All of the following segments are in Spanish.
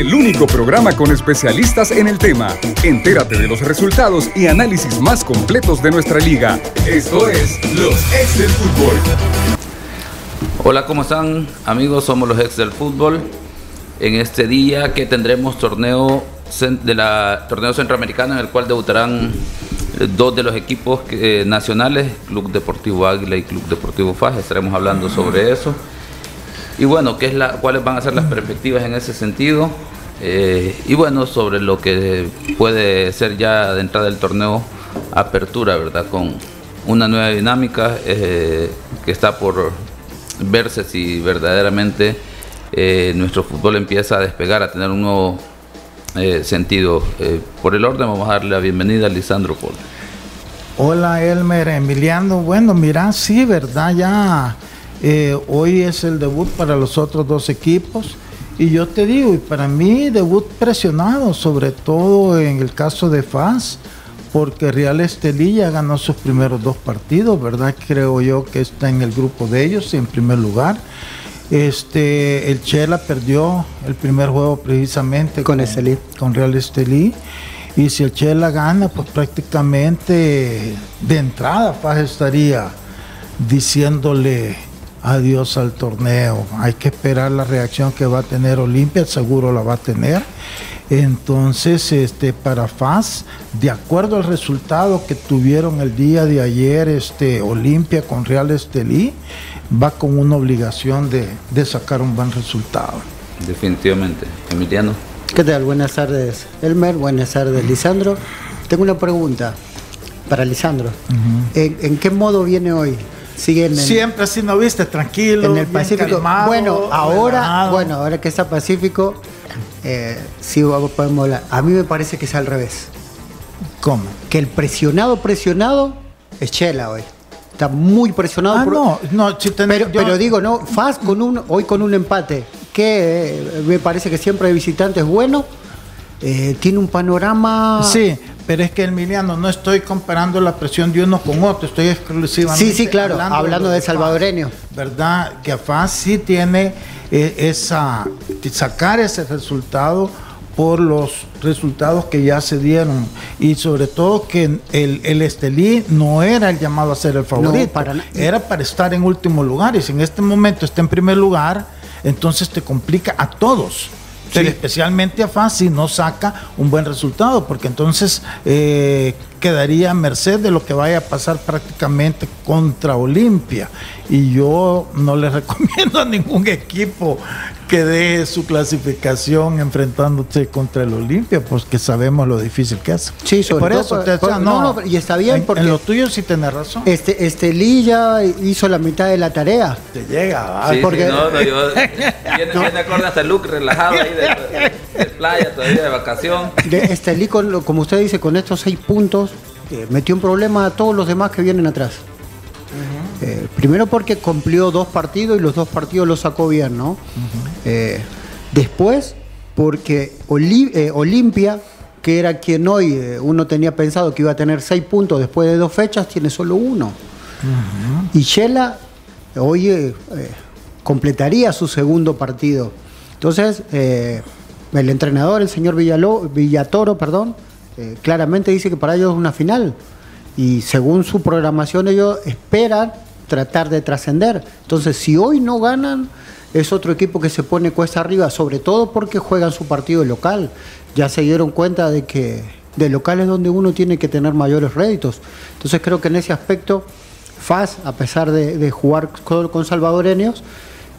el único programa con especialistas en el tema. Entérate de los resultados y análisis más completos de nuestra liga. Esto es Los Ex del Fútbol. Hola, ¿cómo están amigos? Somos los Ex del Fútbol. En este día que tendremos torneo de la torneo centroamericano en el cual debutarán dos de los equipos eh, nacionales, Club Deportivo Águila y Club Deportivo Faj. Estaremos hablando sobre eso. Y bueno, ¿qué es la, ¿cuáles van a ser las perspectivas en ese sentido? Eh, y bueno, sobre lo que puede ser ya de entrada del torneo apertura, ¿verdad? Con una nueva dinámica eh, que está por verse si verdaderamente nuestro fútbol empieza a despegar, a tener un nuevo eh, sentido. Eh, por el orden vamos a darle la bienvenida a Lisandro Paul. Hola Elmer, Emiliano. Bueno, mira, sí, verdad, ya eh, hoy es el debut para los otros dos equipos. Y yo te digo, y para mí debut presionado, sobre todo en el caso de FAS, porque Real Estelí ya ganó sus primeros dos partidos, ¿verdad? Creo yo que está en el grupo de ellos en primer lugar. Este, el Chela perdió el primer juego precisamente con, con Real Estelí. Y si el Chela gana, pues prácticamente de entrada Paz estaría diciéndole adiós al torneo. Hay que esperar la reacción que va a tener Olimpia, seguro la va a tener. Entonces, este, para FAS, de acuerdo al resultado que tuvieron el día de ayer, este, Olimpia con Real Estelí, va con una obligación de, sacar un buen resultado. Definitivamente. Emiliano. ¿Qué tal? Buenas tardes, Elmer. Buenas tardes, Lisandro. Tengo una pregunta para Lisandro. ¿En, qué modo viene hoy? Siempre así, ¿no viste? Tranquilo. En el Pacífico. bueno, ahora, bueno, ahora que está Pacífico, eh, sí podemos hablar. A mí me parece que es al revés. ¿Cómo? Que el presionado, presionado es Chela hoy está muy presionado. Ah, no, no, pero, digo, no, Faz con un, hoy con un empate, que eh, me parece que siempre el visitante es bueno, eh, tiene un panorama. Sí, pero es que Emiliano, no estoy comparando la presión de uno con otro, estoy exclusivamente. Sí, sí, claro, hablando, de, salvadoreño. ¿Verdad? Que Faz sí tiene eh, esa. sacar ese resultado por los resultados que ya se dieron y sobre todo que el, el Estelí no era el llamado a ser el favorito, para era para estar en último lugar y si en este momento está en primer lugar, entonces te complica a todos. Especialmente a FAS si no saca un buen resultado, porque entonces eh, quedaría a merced de lo que vaya a pasar prácticamente contra Olimpia. Y yo no le recomiendo a ningún equipo que dé su clasificación enfrentándose contra el Olimpia, pues que sabemos lo difícil que es. Sí, sobre por eso te no, y está bien porque en lo tuyo sí tenés razón. Este este Lilla hizo la mitad de la tarea. Te llega, sí, porque sí, no, no, yo, viene, viene acorde hasta Luke relajado ahí de, playa todavía de vacación. De este como usted dice, con estos seis puntos eh, metió un problema a todos los demás que vienen atrás. Eh, primero porque cumplió dos partidos y los dos partidos los sacó bien, ¿no? Eh, después porque Olimpia, que era quien hoy uno tenía pensado que iba a tener seis puntos después de dos fechas, tiene solo uno. Y Shela hoy completaría su segundo partido. Entonces, el entrenador, el señor Villatoro, perdón, claramente dice que para ellos es una final. Y según su programación ellos esperan tratar de trascender. Entonces, si hoy no ganan, es otro equipo que se pone cuesta arriba, sobre todo porque juegan su partido local. Ya se dieron cuenta de que de local es donde uno tiene que tener mayores réditos. Entonces creo que en ese aspecto, FAS, a pesar de, jugar con salvadoreños,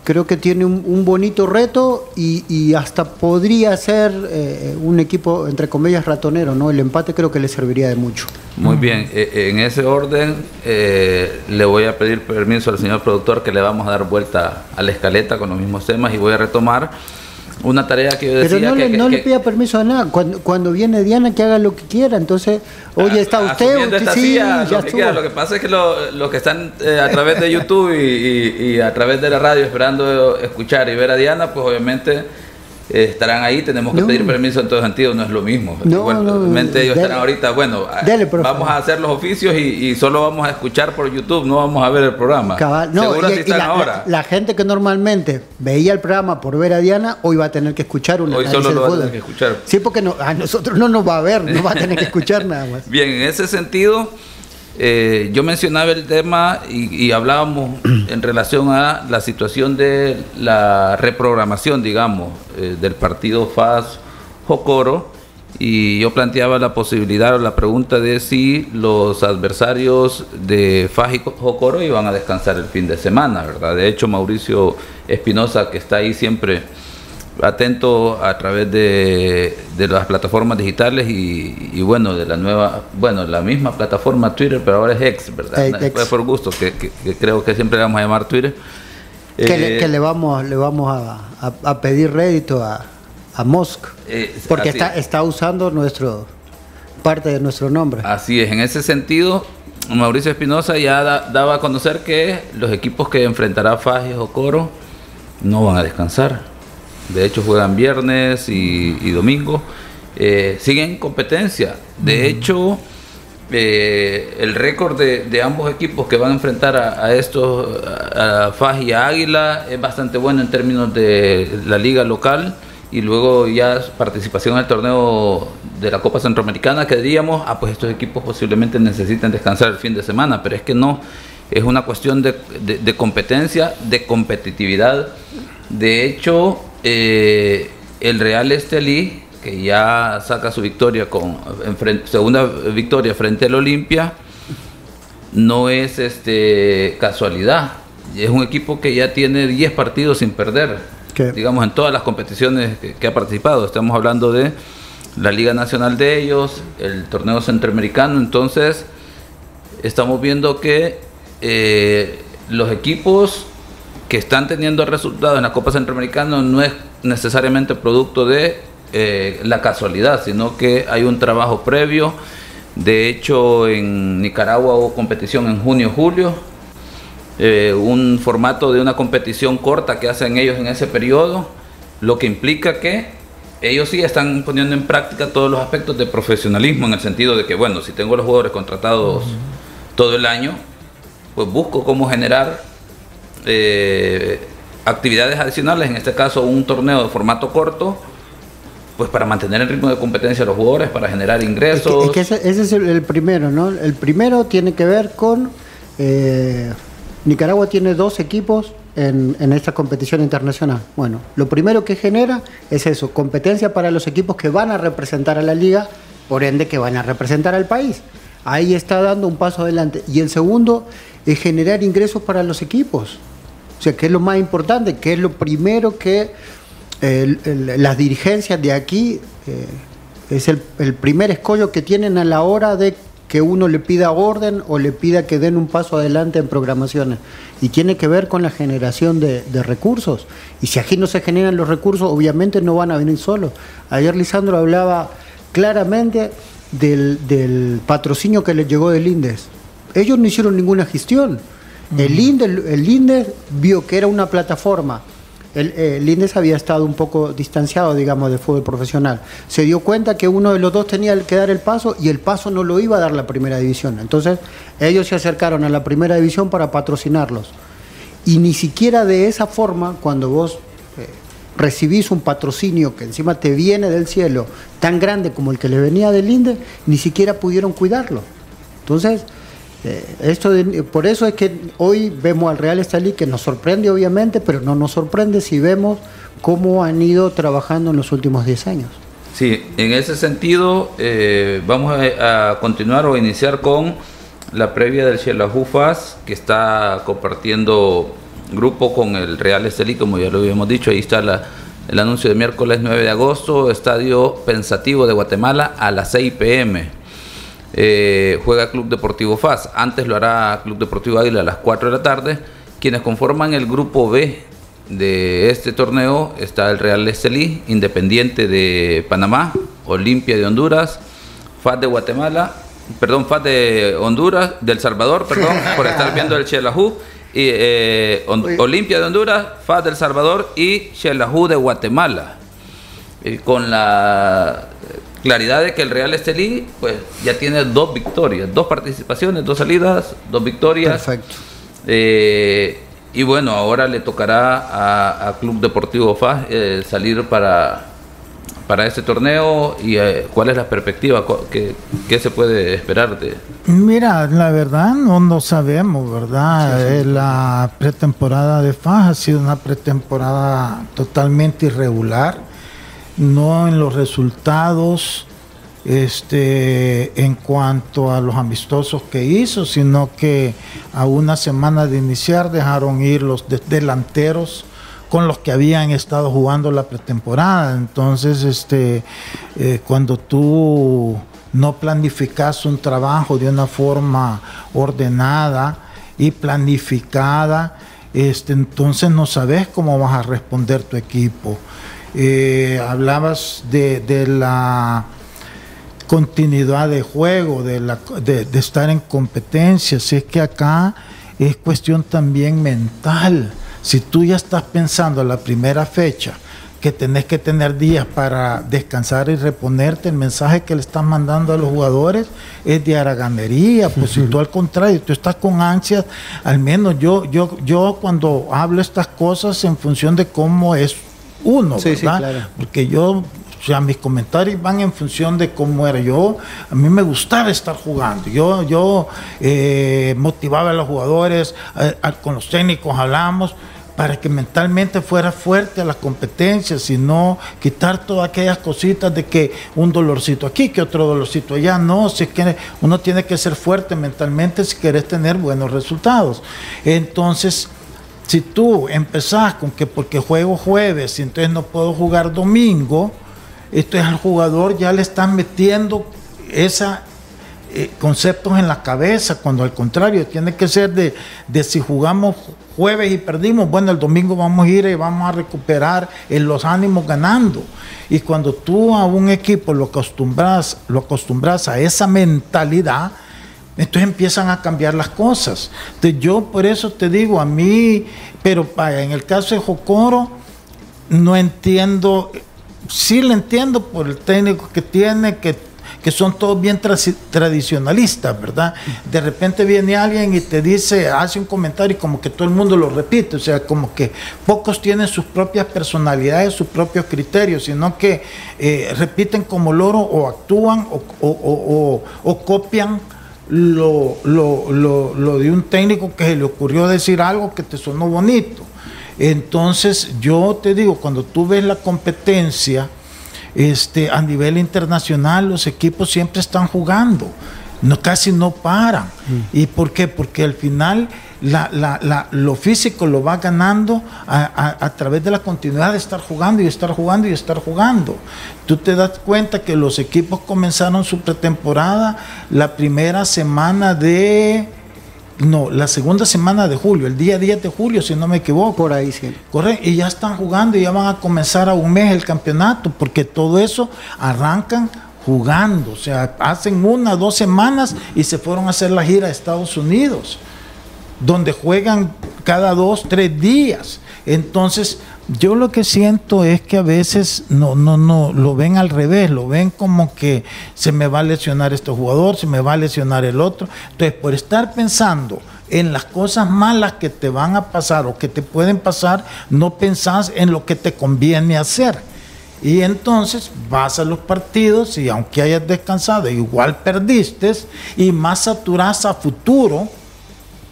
creo que tiene un, bonito reto y, hasta podría ser eh, un equipo, entre comillas, ratonero, ¿no? El empate creo que le serviría de mucho. Muy bien, eh, en ese orden eh, le voy a pedir permiso al señor productor que le vamos a dar vuelta a la escaleta con los mismos temas y voy a retomar una tarea que yo decía Pero no, le, no le pida permiso a nada. Cuando, viene Diana, que haga lo que quiera. Entonces, oye, está usted, usted sí, ya lo, que lo que pasa es que los lo que están eh, a través de YouTube y, a través de la radio esperando escuchar y ver a Diana, pues obviamente eh, estarán ahí, tenemos que No. pedir permiso en todo sentido, no es lo mismo. No, Igualmente no, ellos dele. estarán ahorita, bueno, a- Dele, profe. vamos a hacer los oficios y, y solo vamos a escuchar por YouTube, no vamos a ver el programa. Cabal, no, Seguro y- así y están la, ahora. la- la gente que normalmente veía el programa por ver a Diana, hoy va a tener que escuchar una Hoy solo lo va a tener que escuchar. Sí, porque no, a nosotros no nos va a ver, no va a tener que escuchar nada más. Bien, en ese sentido, eh, yo mencionaba el tema y, y hablábamos en relación a la situación de la reprogramación, digamos, eh, del partido FAS Jocoro. Y yo planteaba la posibilidad o la pregunta de si los adversarios de FAS y Jocoro iban a descansar el fin de semana, ¿verdad? De hecho, Mauricio Espinosa, que está ahí siempre atento a través de, de las plataformas digitales y, y bueno, de la nueva, bueno, la misma plataforma Twitter, pero ahora es X, ¿verdad? Eh, Fue X. por gusto, que, que- que creo que siempre le vamos a llamar Twitter. que, Eh, le, que le vamos, le vamos a, a- a pedir rédito a, a Musk, eh, porque está, es. está usando nuestro parte de nuestro nombre. Así es, en ese sentido, Mauricio Espinosa ya da- daba a conocer que los equipos que enfrentará Fajes o Coro no van a descansar. De hecho, juegan viernes y, y domingo. Eh, siguen en competencia. De hecho, eh, el récord de, de ambos equipos que van a enfrentar a, a estos, a, Faj y a Águila, es bastante bueno en términos de la liga local y luego ya participación en el torneo de la Copa Centroamericana, que diríamos, ah, pues estos equipos posiblemente necesitan descansar el fin de semana, pero es que no, es una cuestión de, de- de competencia, de competitividad. De hecho, eh, el Real Estelí, que ya saca su victoria con en segunda victoria frente al Olimpia, no es este casualidad. Es un equipo que ya tiene 10 partidos sin perder, ¿Qué? digamos, en todas las competiciones que, que ha participado. Estamos hablando de la Liga Nacional de ellos, el torneo centroamericano. Entonces, estamos viendo que eh, los equipos que están teniendo resultados en la Copa Centroamericana no es necesariamente producto de eh, la casualidad, sino que hay un trabajo previo. De hecho, en Nicaragua hubo competición en junio-julio, eh, un formato de una competición corta que hacen ellos en ese periodo, lo que implica que ellos sí están poniendo en práctica todos los aspectos de profesionalismo en el sentido de que, bueno, si tengo los jugadores contratados todo el año, pues busco cómo generar eh, actividades adicionales, en este caso un torneo de formato corto, pues para mantener el ritmo de competencia de los jugadores, para generar Es que, ingresos. es que ese, ese es el, el primero, ¿no? El primero tiene que ver con eh, Nicaragua tiene dos equipos en, en esta competición internacional. Bueno, lo primero que genera es eso, competencia para los equipos que van a representar a la liga, por ende que van a representar al país. Ahí está dando un paso adelante. Y el segundo es generar ingresos para los equipos. O sea, que es lo más importante, que es lo primero que las dirigencias de aquí eh, es el, primer escollo que tienen a la hora de que uno le pida orden o le pida que den un paso adelante en programaciones. Y tiene que ver con la generación de, recursos. Y si aquí no se generan los recursos, obviamente no van a venir solos. Ayer Lisandro hablaba claramente del, patrocinio que les llegó del INDES. Ellos no hicieron ninguna gestión. El, INDES, el vio que era una plataforma el, eh, el INDES había estado un poco distanciado, digamos, del fútbol profesional. Se dio cuenta que uno de los dos tenía que dar el paso y el paso no lo iba a dar la primera división. Entonces, ellos se acercaron a la primera división para patrocinarlos. Y ni siquiera de esa forma, cuando vos eh, recibís un patrocinio que encima te viene del cielo, tan grande como el que le venía del INDES, ni siquiera pudieron cuidarlo. Entonces, eh, esto de- por eso es que hoy vemos al Real Estelí que nos sorprende obviamente, pero no nos sorprende si vemos cómo han ido trabajando en los últimos 10 años. Sí, en ese sentido eh, vamos a, continuar o iniciar con la previa del Xelajufas que está compartiendo grupo con el Real Estelí, como ya lo habíamos dicho, ahí está la- el anuncio de miércoles 9 de agosto, Estadio Pensativo de Guatemala a las 6 pm. Eh, juega Club Deportivo FAS, antes lo hará Club Deportivo Águila a las 4 de la tarde. Quienes conforman el grupo B de este torneo está el Real Estelí, Independiente de Panamá, Olimpia de Honduras, FAS de Guatemala, perdón, FAS de Honduras, del Salvador, perdón, por estar viendo el Xelajú, y eh. Olimpia de Honduras, FAS del Salvador y Xelajú de Guatemala. eh, con la claridad de que el Real Estelí pues ya tiene dos victorias, dos participaciones, dos salidas, dos victorias. Perfecto. Eh, y bueno, ahora le tocará a, Club Deportivo FAS eh, salir para, para este torneo y eh, cuál es la perspectiva, ¿Qué, ¿Qué, se puede esperar de... Mira, la verdad no, no sabemos, ¿verdad? La pretemporada de FAS ha sido una pretemporada totalmente irregular, no en los resultados este, en cuanto a los amistosos que hizo, sino que a una semana de iniciar dejaron ir los delanteros con los que habían estado jugando la pretemporada. Entonces, este, eh, cuando tú no planificas un trabajo de una forma ordenada y planificada, este, entonces no sabes cómo vas a responder tu equipo. Eh, hablabas de la continuidad de juego, de, la, de, estar en competencia. Si es que acá es cuestión también mental. Si tú ya estás pensando en la primera fecha, que tenés que tener días para descansar y reponerte, el mensaje que le estás mandando a los jugadores es de haraganería, pues si tú al contrario, tú estás con ansias, al menos yo, yo, yo cuando hablo estas cosas en función de cómo es uno, ¿verdad? Porque yo o sea, mis comentarios van en función de cómo era yo. A mí me gustaba estar jugando. Yo, yo eh, motivaba a los jugadores, con los técnicos hablamos para que mentalmente fuera fuerte a la competencia, sino quitar todas aquellas cositas de que un dolorcito aquí, que otro dolorcito allá. No, si es que uno tiene que ser fuerte mentalmente si quieres tener buenos resultados. Entonces, si tú empezás con que porque juego jueves y entonces no puedo jugar domingo, esto es al jugador ya le están metiendo esos eh, conceptos en la cabeza, cuando al contrario tiene que ser de, de, si jugamos jueves y perdimos, bueno, el domingo vamos a ir y vamos a recuperar en los ánimos ganando. Y cuando tú a un equipo lo acostumbras, lo acostumbras a esa mentalidad, entonces empiezan a cambiar las cosas. Entonces yo por eso te digo, a mí, pero en el caso de Jocoro, no entiendo sí le entiendo por el técnico que tiene, que, que son todos bien tradicionalistas, ¿verdad? De repente viene alguien y te dice, hace un comentario y como que todo el mundo lo repite, o sea, como que pocos tienen sus propias personalidades, sus propios criterios, sino que eh, repiten como loro o actúan o, copian. Lo, lo, lo, lo de un técnico que se le ocurrió decir algo que te sonó bonito. Entonces, yo te digo, cuando tú ves la competencia este, a nivel internacional, los equipos siempre están jugando, no, casi no paran. Mm. ¿Y por qué? Porque al final lo físico lo va ganando a, través de la continuidad de estar jugando y estar jugando y estar jugando. Tú te das cuenta que los equipos comenzaron su pretemporada la primera semana de no, la segunda semana de julio, el día 10 de julio, si no me equivoco. Por ahí sí. Correcto, y ya están jugando y ya van a comenzar a un mes el campeonato, porque todo eso arrancan jugando, o sea, hacen una, dos semanas y se fueron a hacer la gira a Estados Unidos, donde juegan cada dos, tres días. Entonces, yo lo que siento es que a veces no, no, no, lo ven al revés, lo ven como que se me va a lesionar este jugador, se me va a lesionar el otro. Entonces, por estar pensando en las cosas malas que te van a pasar o que te pueden pasar, no pensás en lo que te conviene hacer. Y entonces vas a los partidos y aunque hayas descansado, igual perdiste y más saturás a futuro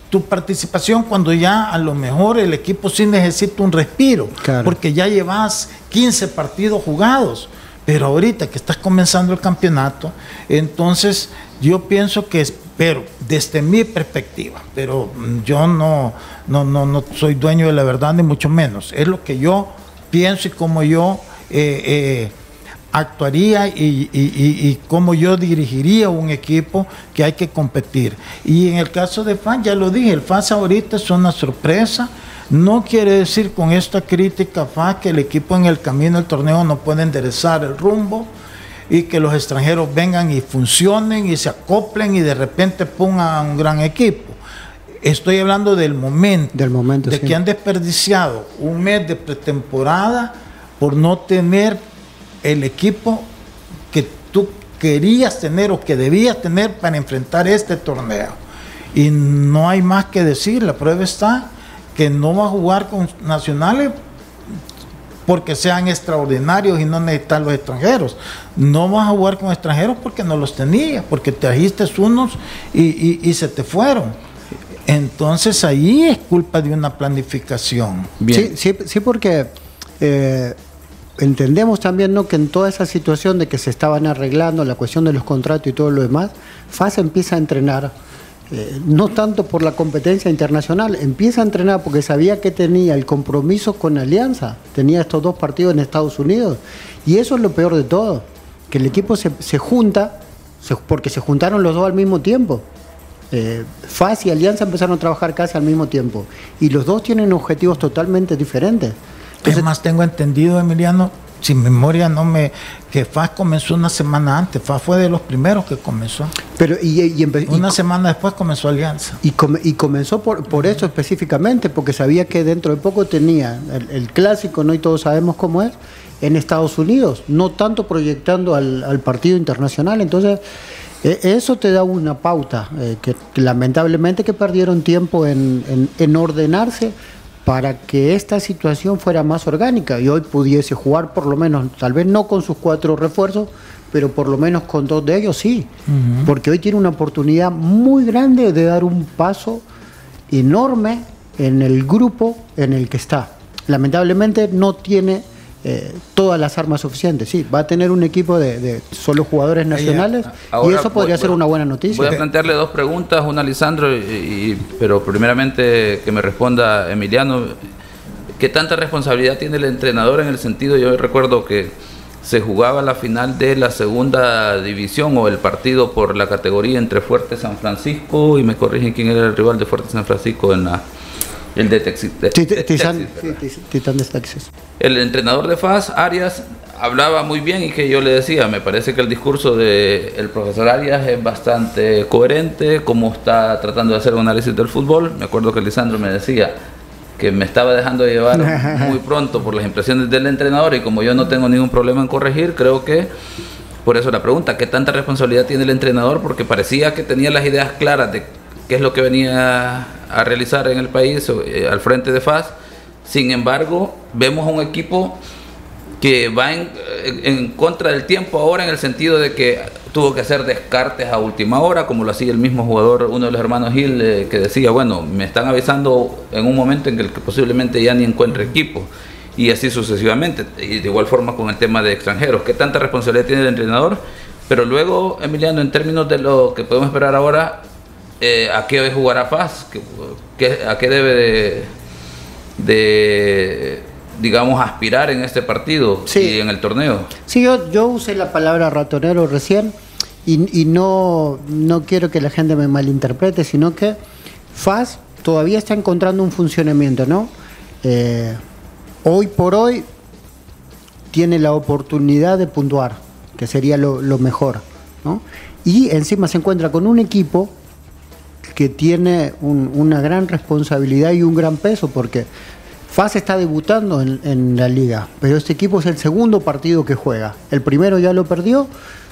tu participación cuando ya a lo mejor el equipo sí necesita un respiro, porque ya llevas 15 partidos jugados, pero ahorita que estás comenzando el campeonato, entonces yo pienso que, pero desde mi perspectiva, pero yo no, no, no, no soy dueño de la verdad ni mucho menos, es lo que yo pienso y como yo... Eh, eh, actuaría y, y, cómo yo dirigiría un equipo que hay que competir. Y en el caso de FAS, ya lo dije, el FAS ahorita es una sorpresa. No quiere decir con esta crítica FAS que el equipo en el camino del torneo no puede enderezar el rumbo y que los extranjeros vengan y funcionen y se acoplen y de repente pongan un gran equipo. Estoy hablando del momento, del momento de que han desperdiciado un mes de pretemporada por no tener el equipo que tú querías tener o que debías tener para enfrentar este torneo. Y no hay más que decir, la prueba está que no va a jugar con nacionales porque sean extraordinarios y no necesitan los extranjeros. No vas a jugar con extranjeros porque no los tenías, porque trajiste unos y, se te fueron. Entonces ahí es culpa de una planificación. Sí, sí, porque eh, entendemos también ¿no? que en toda esa situación de que se estaban arreglando la cuestión de los contratos y todo lo demás, FAS empieza a entrenar eh, no tanto por la competencia internacional, empieza a entrenar porque sabía que tenía el compromiso con Alianza, tenía estos dos partidos en Estados Unidos. Y eso es lo peor de todo, que el equipo se, junta, porque se juntaron los dos al mismo tiempo. Eh, FAS y Alianza empezaron a trabajar casi al mismo tiempo. Y los dos tienen objetivos totalmente diferentes. Es más, tengo entendido, Emiliano, sin memoria no me que FAS comenzó una semana antes, FAS fue de los primeros que comenzó. Pero y, una semana después comenzó Alianza. Y, y comenzó por, por eso específicamente, porque sabía que dentro de poco tenía el, clásico, no y todos sabemos cómo es, en Estados Unidos, no tanto proyectando al, partido internacional. Entonces, e, eso te da una pauta, eh, que, lamentablemente que perdieron tiempo en, en ordenarse para que esta situación fuera más orgánica y hoy pudiese jugar por lo menos, tal vez no con sus cuatro refuerzos, pero por lo menos con dos de ellos sí, porque hoy tiene una oportunidad muy grande de dar un paso enorme en el grupo en el que está. Lamentablemente no tiene eh, todas las armas suficientes. Sí, va a tener un equipo de, solo jugadores nacionales y eso podría ser una buena noticia. Voy a plantearle dos preguntas, una a Lisandro, y, pero primeramente que me responda Emiliano. ¿Qué tanta responsabilidad tiene el entrenador en el sentido, yo recuerdo que se jugaba la final de la segunda división o el partido por la categoría entre Fuerte San Francisco y me corrigen quién era el rival de Fuerte San Francisco en la el de Texas. Titán de Texas. El entrenador de FAS, Arias, hablaba muy bien y que yo le decía, me parece que el discurso del profesor Arias es bastante coherente, como está tratando de hacer un análisis del fútbol. Me acuerdo que Lisandro me decía que me estaba dejando llevar muy pronto por las impresiones del entrenador y como yo no tengo ningún problema en corregir, creo que por eso la pregunta, ¿qué tanta responsabilidad tiene el entrenador? Porque parecía que tenía las ideas claras de qué es lo que venía a realizar en el país eh, al frente de FAS. Sin embargo, vemos un equipo que va en, contra del tiempo ahora en el sentido de que tuvo que hacer descartes a última hora, como lo hacía el mismo jugador, uno de los hermanos Gil, eh, que decía, bueno, me están avisando en un momento en el que posiblemente ya ni encuentre equipo, y así sucesivamente, y de igual forma con el tema de extranjeros, ¿qué tanta responsabilidad tiene el entrenador? Pero luego, Emiliano, en términos de lo que podemos esperar ahora, eh, ¿a qué jugará Paz? ¿A qué debe de, digamos, aspirar en este partido y en el torneo? Sí, yo, yo usé la palabra ratonero recién y, no, no quiero que la gente me malinterprete, sino que FAS todavía está encontrando un funcionamiento, ¿no? Eh, hoy por hoy tiene la oportunidad de puntuar, que sería lo, lo mejor, ¿no? Y encima se encuentra con un equipo que tiene una gran responsabilidad y un gran peso, porque FAS está debutando en, la liga, pero este equipo es el segundo partido que juega. El primero ya lo perdió,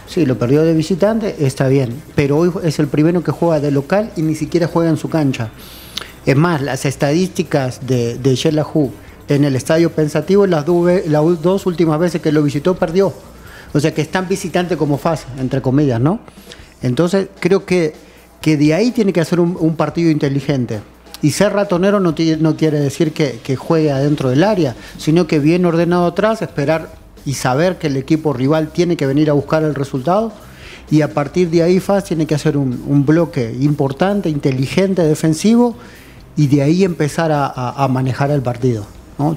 sí, lo perdió de visitante, está bien, pero hoy es el primero que juega de local y ni siquiera juega en su cancha. Es más, las estadísticas de, de en el estadio pensativo, las, las dos últimas veces que lo visitó, perdió. O sea que es tan visitante como FAS, entre comillas, ¿no? Entonces creo que que de ahí tiene que hacer un, partido inteligente. Y ser ratonero no, no quiere decir que, juegue adentro del área, sino que bien ordenado atrás, esperar y saber que el equipo rival tiene que venir a buscar el resultado. Y a partir de ahí FAS tiene que hacer un, bloque importante, inteligente, defensivo, y de ahí empezar a, manejar el partido.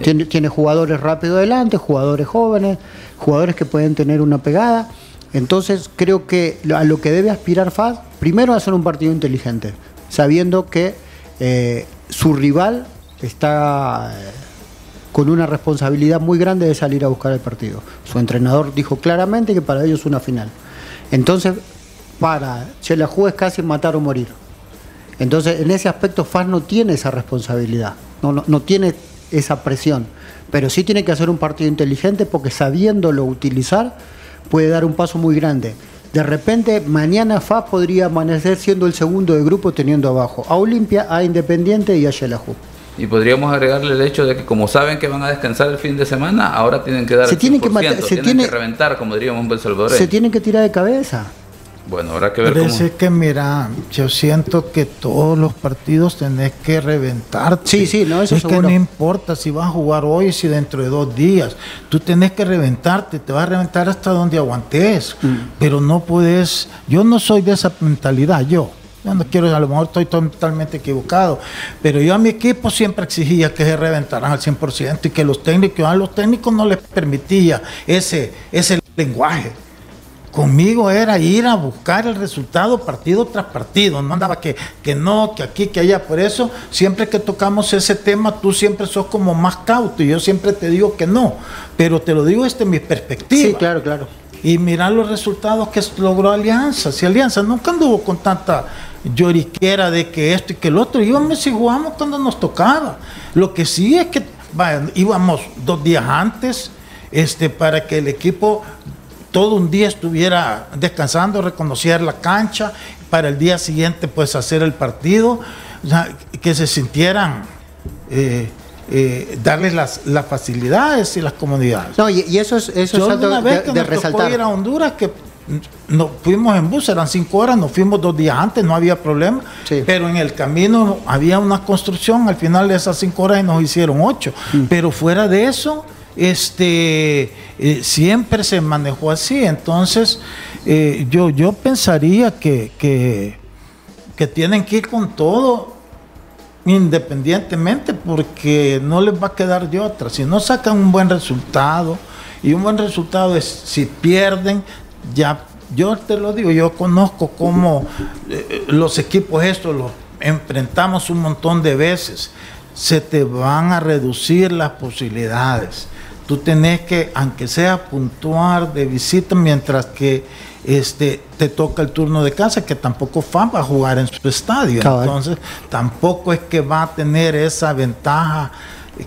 Tiene, tiene jugadores rápido adelante, jugadores jóvenes, jugadores que pueden tener una pegada. Entonces creo que a lo que debe aspirar FAS primero hacer un partido inteligente, sabiendo que eh, su rival está eh, con una responsabilidad muy grande de salir a buscar el partido. Su entrenador dijo claramente que para ellos es una final. Entonces, para Chelajú es casi matar o morir. Entonces, en ese aspecto, FAS no tiene esa responsabilidad, no, no, no tiene esa presión. pero sí tiene que hacer un partido inteligente porque sabiéndolo utilizar puede dar un paso muy grande. De repente, mañana FA podría amanecer siendo el segundo de grupo teniendo abajo a Olimpia, a Independiente y a Xelajú. Y podríamos agregarle el hecho de que como saben que van a descansar el fin de semana, ahora tienen que dar se el tienen que, 100%, se tienen tiene, que reventar, como diríamos en El Salvador. Se tienen que tirar de cabeza. Bueno, habrá que ver cómo... es que mira, yo siento que todos los partidos tenés que reventar. Sí, sí, no, eso Es que no importa si vas a jugar hoy, si dentro de dos días. Tú tenés que reventarte, te vas a reventar hasta donde aguantes. Mm. Pero no puedes. Yo no soy de esa mentalidad, yo. Yo no quiero, a lo mejor estoy totalmente equivocado, pero yo a mi equipo siempre exigía que se reventaran al 100% y que los técnicos, a los técnicos no les permitía ese, ese lenguaje. Conmigo era ir a buscar el resultado partido tras partido. No andaba que, que no, que aquí, que allá. Por eso, siempre que tocamos ese tema, tú siempre sos como más cauto. Y yo siempre te digo que no. Pero te lo digo desde mi perspectiva. Sí, claro, claro. Y mirar los resultados que logró Alianza. Si Alianza nunca anduvo con tanta lloriquera de que esto y que el otro. Íbamos y jugamos cuando nos tocaba. Lo que sí es que vaya, íbamos dos días antes este, para que el equipo todo un día estuviera descansando, reconocer la cancha, para el día siguiente pues hacer el partido, o sea, que se sintieran, eh, eh, darles las, las facilidades y las comodidades. No, y, y eso es, eso Yo es algo una vez de, que de nos tocó resaltar. ir a Honduras, que nos fuimos en bus, eran cinco horas, nos fuimos dos días antes, no había problema, Sí. pero en el camino había una construcción, al final de esas cinco horas nos hicieron ocho, Mm. pero fuera de eso, este, eh, siempre se manejó así, entonces eh, yo, yo pensaría que, que, tienen que ir con todo independientemente porque no les va a quedar de otra. Si no sacan un buen resultado, y un buen resultado es si pierden, ya yo te lo digo, yo conozco cómo eh, los equipos estos los enfrentamos un montón de veces. Se te van a reducir las posibilidades. Tú tenés que, aunque sea puntuar de visita, mientras que este, te toca el turno de casa, que tampoco FAM va a jugar en su estadio. Cabal. Entonces, tampoco es que va a tener esa ventaja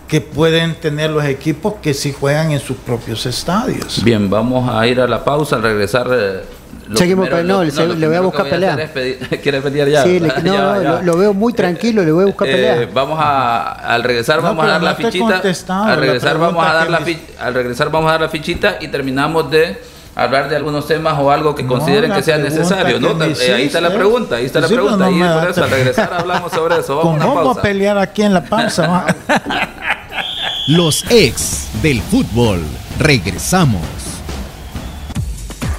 que pueden tener los equipos que sí juegan en sus propios estadios. Bien, vamos a ir a la pausa, al regresar... eh, Seguimos, pero no, lo- se- lo le voy a buscar voy pelea. pedir- ¿Quiere pelear ya? Sí, le- Ya, no, no, ya. Lo, lo veo muy tranquilo, le voy a buscar Eh, pelea. vamos a al regresar No, vamos a dar la no fichita. Al regresar vamos a dar la me- al regresar vamos a dar la fichita y terminamos de hablar de algunos temas o algo que No, consideren que sea necesario, que ¿no? Eh, ahí está la pregunta, ahí está la pregunta no y por eso al regresar hablamos sobre eso. Vamos a ¿Cómo una vamos a pelear aquí en la pausa? Los ex del fútbol. Regresamos.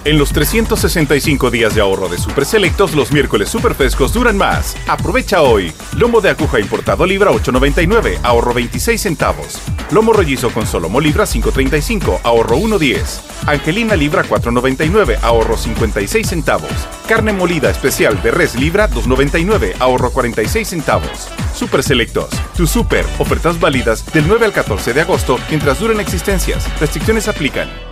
En los 365 días de ahorro de Super Selectos, los miércoles super frescos duran más. Aprovecha hoy. Lomo de aguja importado libra 8.99, ahorro 26 centavos. Lomo rollizo con solomo libra 5.35, ahorro 1.10. Angelina libra 4.99, ahorro 56 centavos. Carne molida especial de res libra 2.99, ahorro 46 centavos. Super Selectos, tu super, ofertas válidas del 9 al 14 de agosto mientras duren existencias. Restricciones aplican.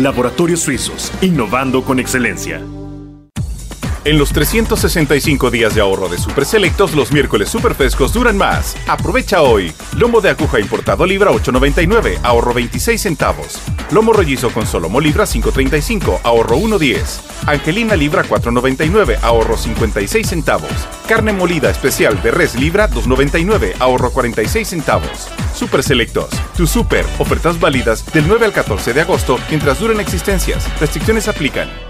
Laboratorios Suizos, innovando con excelencia. En los 365 días de ahorro de Super Selectos, los miércoles super frescos duran más. Aprovecha hoy. Lomo de aguja importado libra 8.99, ahorro 26 centavos. Lomo rollizo con solomo libra 5.35, ahorro 1.10. Angelina libra 4.99, ahorro 56 centavos. Carne molida especial de res libra 2.99, ahorro 46 centavos. Super Selectos, tu super, ofertas válidas del 9 al 14 de agosto mientras duren existencias. Restricciones aplican.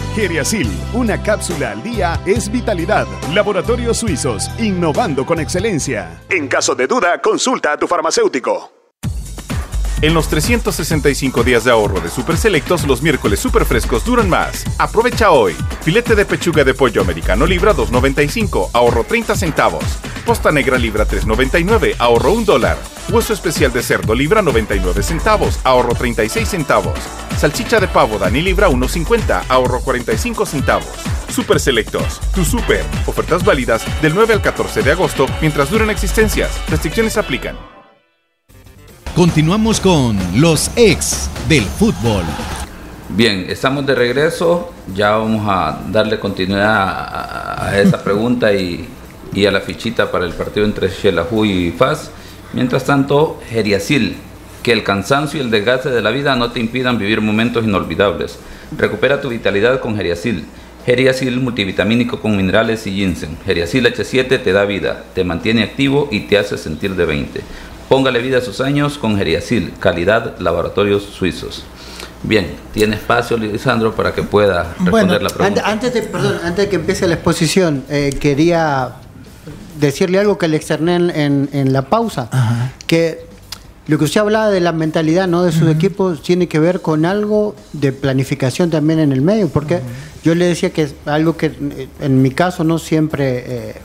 Geriasil, una cápsula al día es vitalidad. Laboratorios Suizos, innovando con excelencia. En caso de duda, consulta a tu farmacéutico. En los 365 días de ahorro de Super Selectos, los miércoles super frescos duran más. Aprovecha hoy. Filete de pechuga de pollo americano libra 2.95, ahorro 30 centavos. Posta negra libra 3.99, ahorro 1 dólar. Hueso especial de cerdo libra 99 centavos, ahorro 36 centavos. Salchicha de pavo Dani libra 1.50, ahorro 45 centavos. Super Selectos, tu super. Ofertas válidas del 9 al 14 de agosto mientras duran existencias. Restricciones aplican. Continuamos con los ex del fútbol. Bien, estamos de regreso. Ya vamos a darle continuidad a, a esa pregunta y, y, a la fichita para el partido entre Xelajú y FAS. Mientras tanto, Geriasil, que el cansancio y el desgaste de la vida no te impidan vivir momentos inolvidables. Recupera tu vitalidad con Geriasil. Geriasil multivitamínico con minerales y ginseng. Geriasil H7 te da vida, te mantiene activo y te hace sentir de 20. Póngale vida a sus años con Geriasil, calidad laboratorios suizos. Bien, tiene espacio, Lisandro, para que pueda responder Bueno, la pregunta. antes de, perdón, antes de que empiece la exposición, eh, quería decirle algo que le externé en, en- en la pausa, que lo que usted hablaba de la mentalidad ¿no? de sus equipos tiene que ver con algo de planificación también en el medio, porque yo le decía que es algo que eh, en mi caso no siempre eh,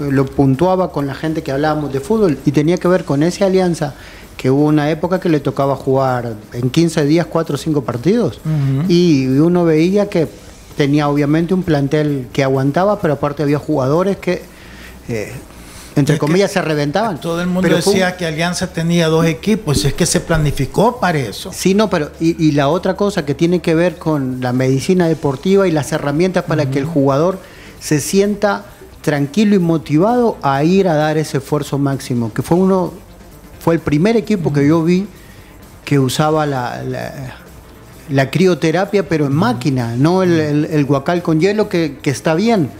lo puntuaba con la gente que hablábamos de fútbol y tenía que ver con esa alianza que hubo una época que le tocaba jugar en 15 días 4 o 5 partidos y uno veía que tenía obviamente un plantel que aguantaba, pero aparte había jugadores que eh, entre Es comillas se reventaban. Todo el mundo Pero fue decía que Alianza tenía dos equipos, es que se planificó para eso. Sí, no, pero y, y la otra cosa que tiene que ver con la medicina deportiva y las herramientas para que el jugador se sienta tranquilo y motivado a ir a dar ese esfuerzo máximo, que fue uno, fue el primer equipo que yo vi que usaba la, la- la crioterapia, pero en máquina, no el, el- el guacal con hielo que, que está bien.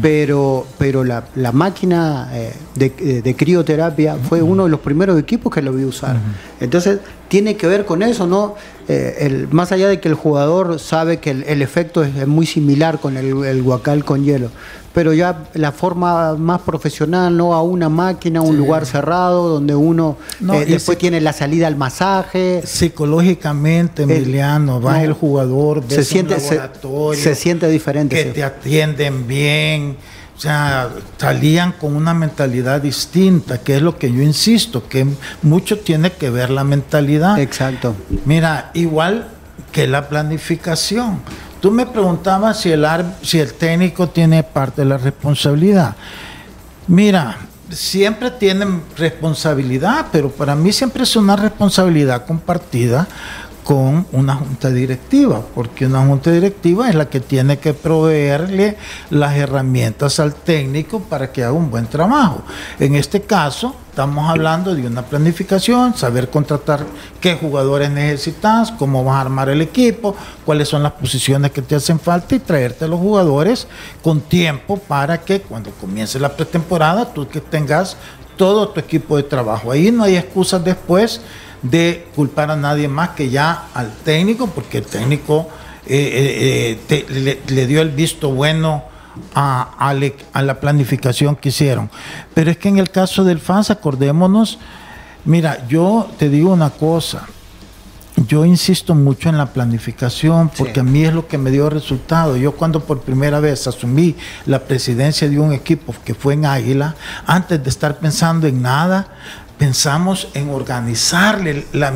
Pero, pero la, la máquina eh, de, eh, de crioterapia fue uno de los primeros equipos que lo vi usar. Entonces, tiene que ver con eso, ¿no? Eh, el- más allá de que el jugador sabe que el, el efecto es, es muy similar con el, el guacal con hielo, pero ya la forma más profesional, ¿no? A una máquina, un lugar cerrado, donde uno No, eh, después tiene la salida al masaje. Psicológicamente, Emiliano, vas no, el jugador, ves se un siente- se- laboratorio, se siente diferente, Que sí. te atienden bien. O sea, salían con una mentalidad distinta, que es lo que yo insisto, que mucho tiene que ver la mentalidad. Exacto. Mira, igual que la planificación. Tú me preguntabas si el, si el técnico tiene parte de la responsabilidad. Mira, siempre tienen responsabilidad, pero para mí siempre es una responsabilidad compartida con una junta directiva, porque una junta directiva es la que tiene que proveerle las herramientas al técnico para que haga un buen trabajo. En este caso, estamos hablando de una planificación, saber contratar qué jugadores necesitas, cómo vas a armar el equipo, cuáles son las posiciones que te hacen falta y traerte a los jugadores con tiempo para que cuando comience la pretemporada tú que tengas todo tu equipo de trabajo. Ahí no hay excusas después de culpar a nadie más que ya al técnico, porque el técnico eh, eh, eh, te- le, le dio el visto bueno a, a le- a la planificación que hicieron. Pero es que en el caso del FAS, acordémonos, mira, yo te digo una cosa, yo insisto mucho en la planificación porque a mí es lo que me dio resultado. Yo cuando por primera vez asumí la presidencia de un equipo que fue en Águila, antes de estar pensando en nada, pensamos en organizarle la,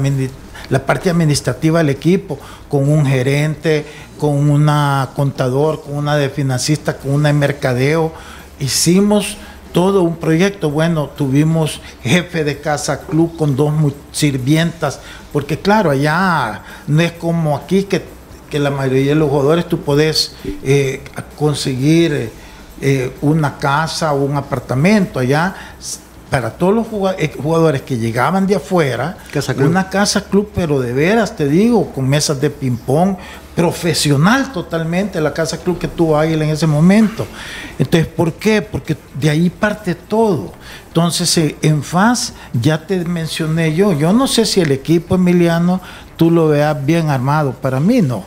parte administrativa del equipo con un gerente, con una contador, con una de financista, con una de mercadeo. Hicimos todo un proyecto. Bueno, tuvimos jefe de casa club con dos sirvientas, porque claro, allá no es como aquí que, la mayoría de los jugadores tú podés eh, conseguir eh, una casa o un apartamento. Allá para todos los eh, jugadores que llegaban de afuera, Casa una casa club, pero de veras te digo, con mesas de ping-pong, profesional totalmente la casa club que tuvo Águila en ese momento. Entonces, ¿por qué? Porque de ahí parte todo. Entonces, eh, en FAS, ya te mencioné yo, yo no sé si el equipo Emiliano tú lo veas bien armado, para mí no.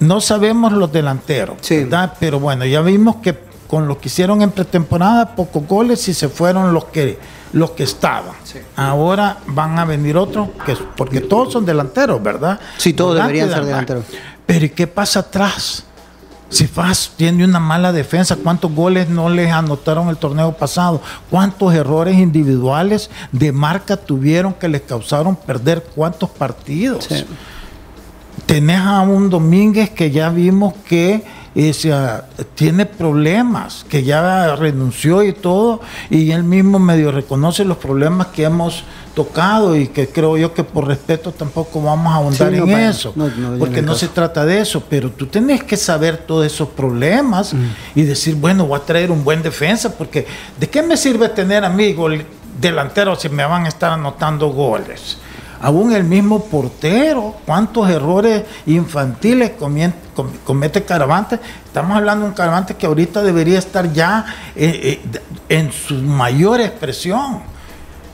No sabemos los delanteros, Sí. ¿verdad? Pero bueno, ya vimos que con lo que hicieron en pretemporada, pocos goles y se fueron los que los que estaban. Ahora van a venir otros, que, porque todos son delanteros, ¿verdad? Sí, todos deberían de ser delanteros. Pero ¿y qué pasa atrás? Si FAS tiene una mala defensa, ¿cuántos goles no les anotaron el torneo pasado? ¿Cuántos errores individuales de marca tuvieron que les causaron perder cuántos partidos? Sí. Tenés a un Domínguez que ya vimos que se, ah, tiene problemas, que ya renunció y todo, y él mismo medio reconoce los problemas que hemos tocado y que creo yo que por respeto tampoco vamos a ahondar Sí, no, en para- eso, no, no viene porque no se trata de eso, pero tú tenés que saber todos esos problemas y decir, bueno, voy a traer un buen defensa, porque ¿de qué me sirve tener a mí gol- delanteros si me van a estar anotando goles? Aún el mismo portero, cuántos errores infantiles comete Caravante. Estamos hablando de un Caravante que ahorita debería estar ya eh, eh, en su mayor expresión.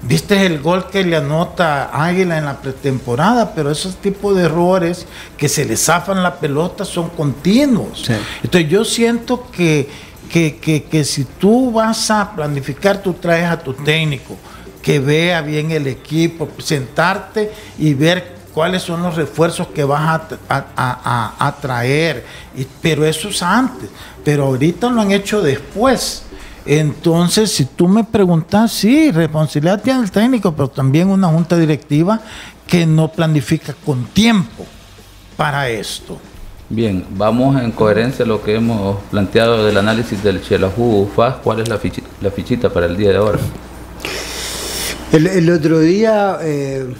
Viste el gol que le anota Águila en la pretemporada, pero esos tipos de errores que se le zafan la pelota son continuos. Sí. Entonces yo siento que, que, que- que si tú vas a planificar, tú traes a tu técnico, que vea bien el equipo, sentarte y ver cuáles son los refuerzos que vas a, a- a- a- traer. Y- pero eso es antes, pero ahorita lo han hecho después. Entonces, si tú me preguntas, sí, responsabilidad tiene el técnico, pero también una junta directiva que no planifica con tiempo para esto. Bien, vamos en coherencia a lo que hemos planteado del análisis del Chelahu FAS. ¿Cuál es la, fichi- la fichita para el día de ahora? El, el otro día, eh,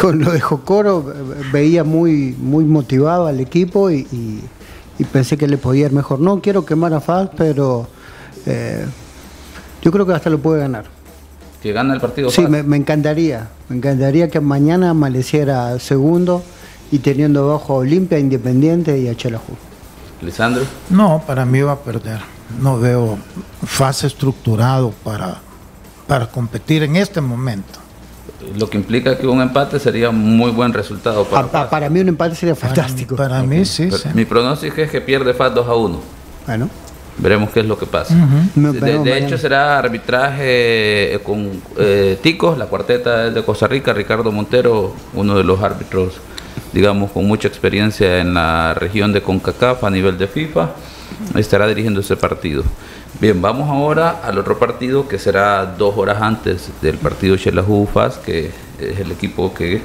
con lo de Jocoro, veía muy, muy motivado al equipo y, y- y pensé que le podía ir mejor. No quiero quemar a Faz, pero eh, yo creo que hasta lo puede ganar. Que gana el partido Sí, me encantaría. Me encantaría que mañana amaneciera segundo y teniendo abajo a Olimpia, Independiente y a Chelajú. Lisandro. No, para mí va a perder. No veo fase estructurado para, para competir en este momento. Lo que implica que un empate sería un muy buen resultado para A- a- FAS. para mí un empate sería Para, fantástico. para mí sí. Mi pronóstico es que pierde FAS 2 a 1. Bueno, Veremos qué es lo que pasa. De, hecho, será arbitraje eh, con eh, Ticos, la cuarteta es de Costa Rica, Ricardo Montero, uno de los árbitros, digamos, con mucha experiencia en la región de CONCACAF a nivel de FIFA, estará dirigiendo ese partido. Bien, vamos ahora al otro partido que será dos horas antes del partido Shelahu que es el equipo que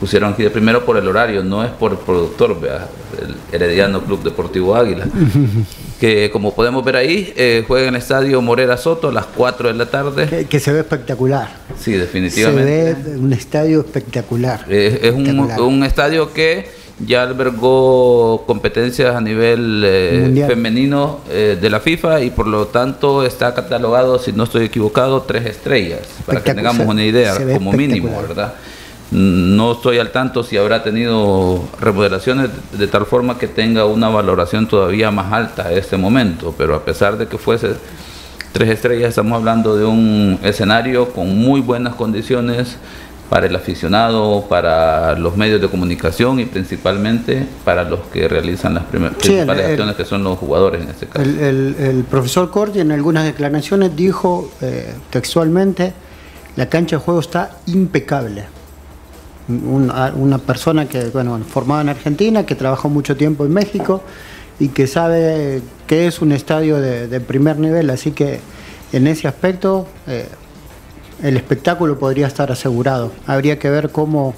pusieron aquí de primero por el horario, no es por el productor, vea, el Herediano Club Deportivo Águila, que como podemos ver ahí, eh, juega en el estadio Morera Soto a las 4 de la tarde. que, que se ve espectacular. Sí, Se definitivamente. ve un estadio espectacular. Eh, es un estadio que ya albergó competencias a nivel eh, femenino eh, de la FIFA y por lo tanto está catalogado, si no estoy equivocado, tres estrellas, para que tengamos una idea como mínimo. ¿verdad? No estoy al tanto si habrá tenido remodelaciones de, de tal forma que tenga una valoración todavía más alta a este momento, pero a pesar de que fuese tres estrellas, estamos hablando de un escenario con muy buenas condiciones para el aficionado, para los medios de comunicación y principalmente para los que realizan las primer- Sí, principales el- acciones que son los jugadores en este caso. El, el- el profesor Corti en algunas declaraciones dijo eh, textualmente, la cancha de juego está impecable. Una, una persona que, bueno, formada en Argentina, que trabajó mucho tiempo en México y que sabe que es un estadio de, de primer nivel, así que en ese aspecto eh, el espectáculo podría estar asegurado. Habría que ver cómo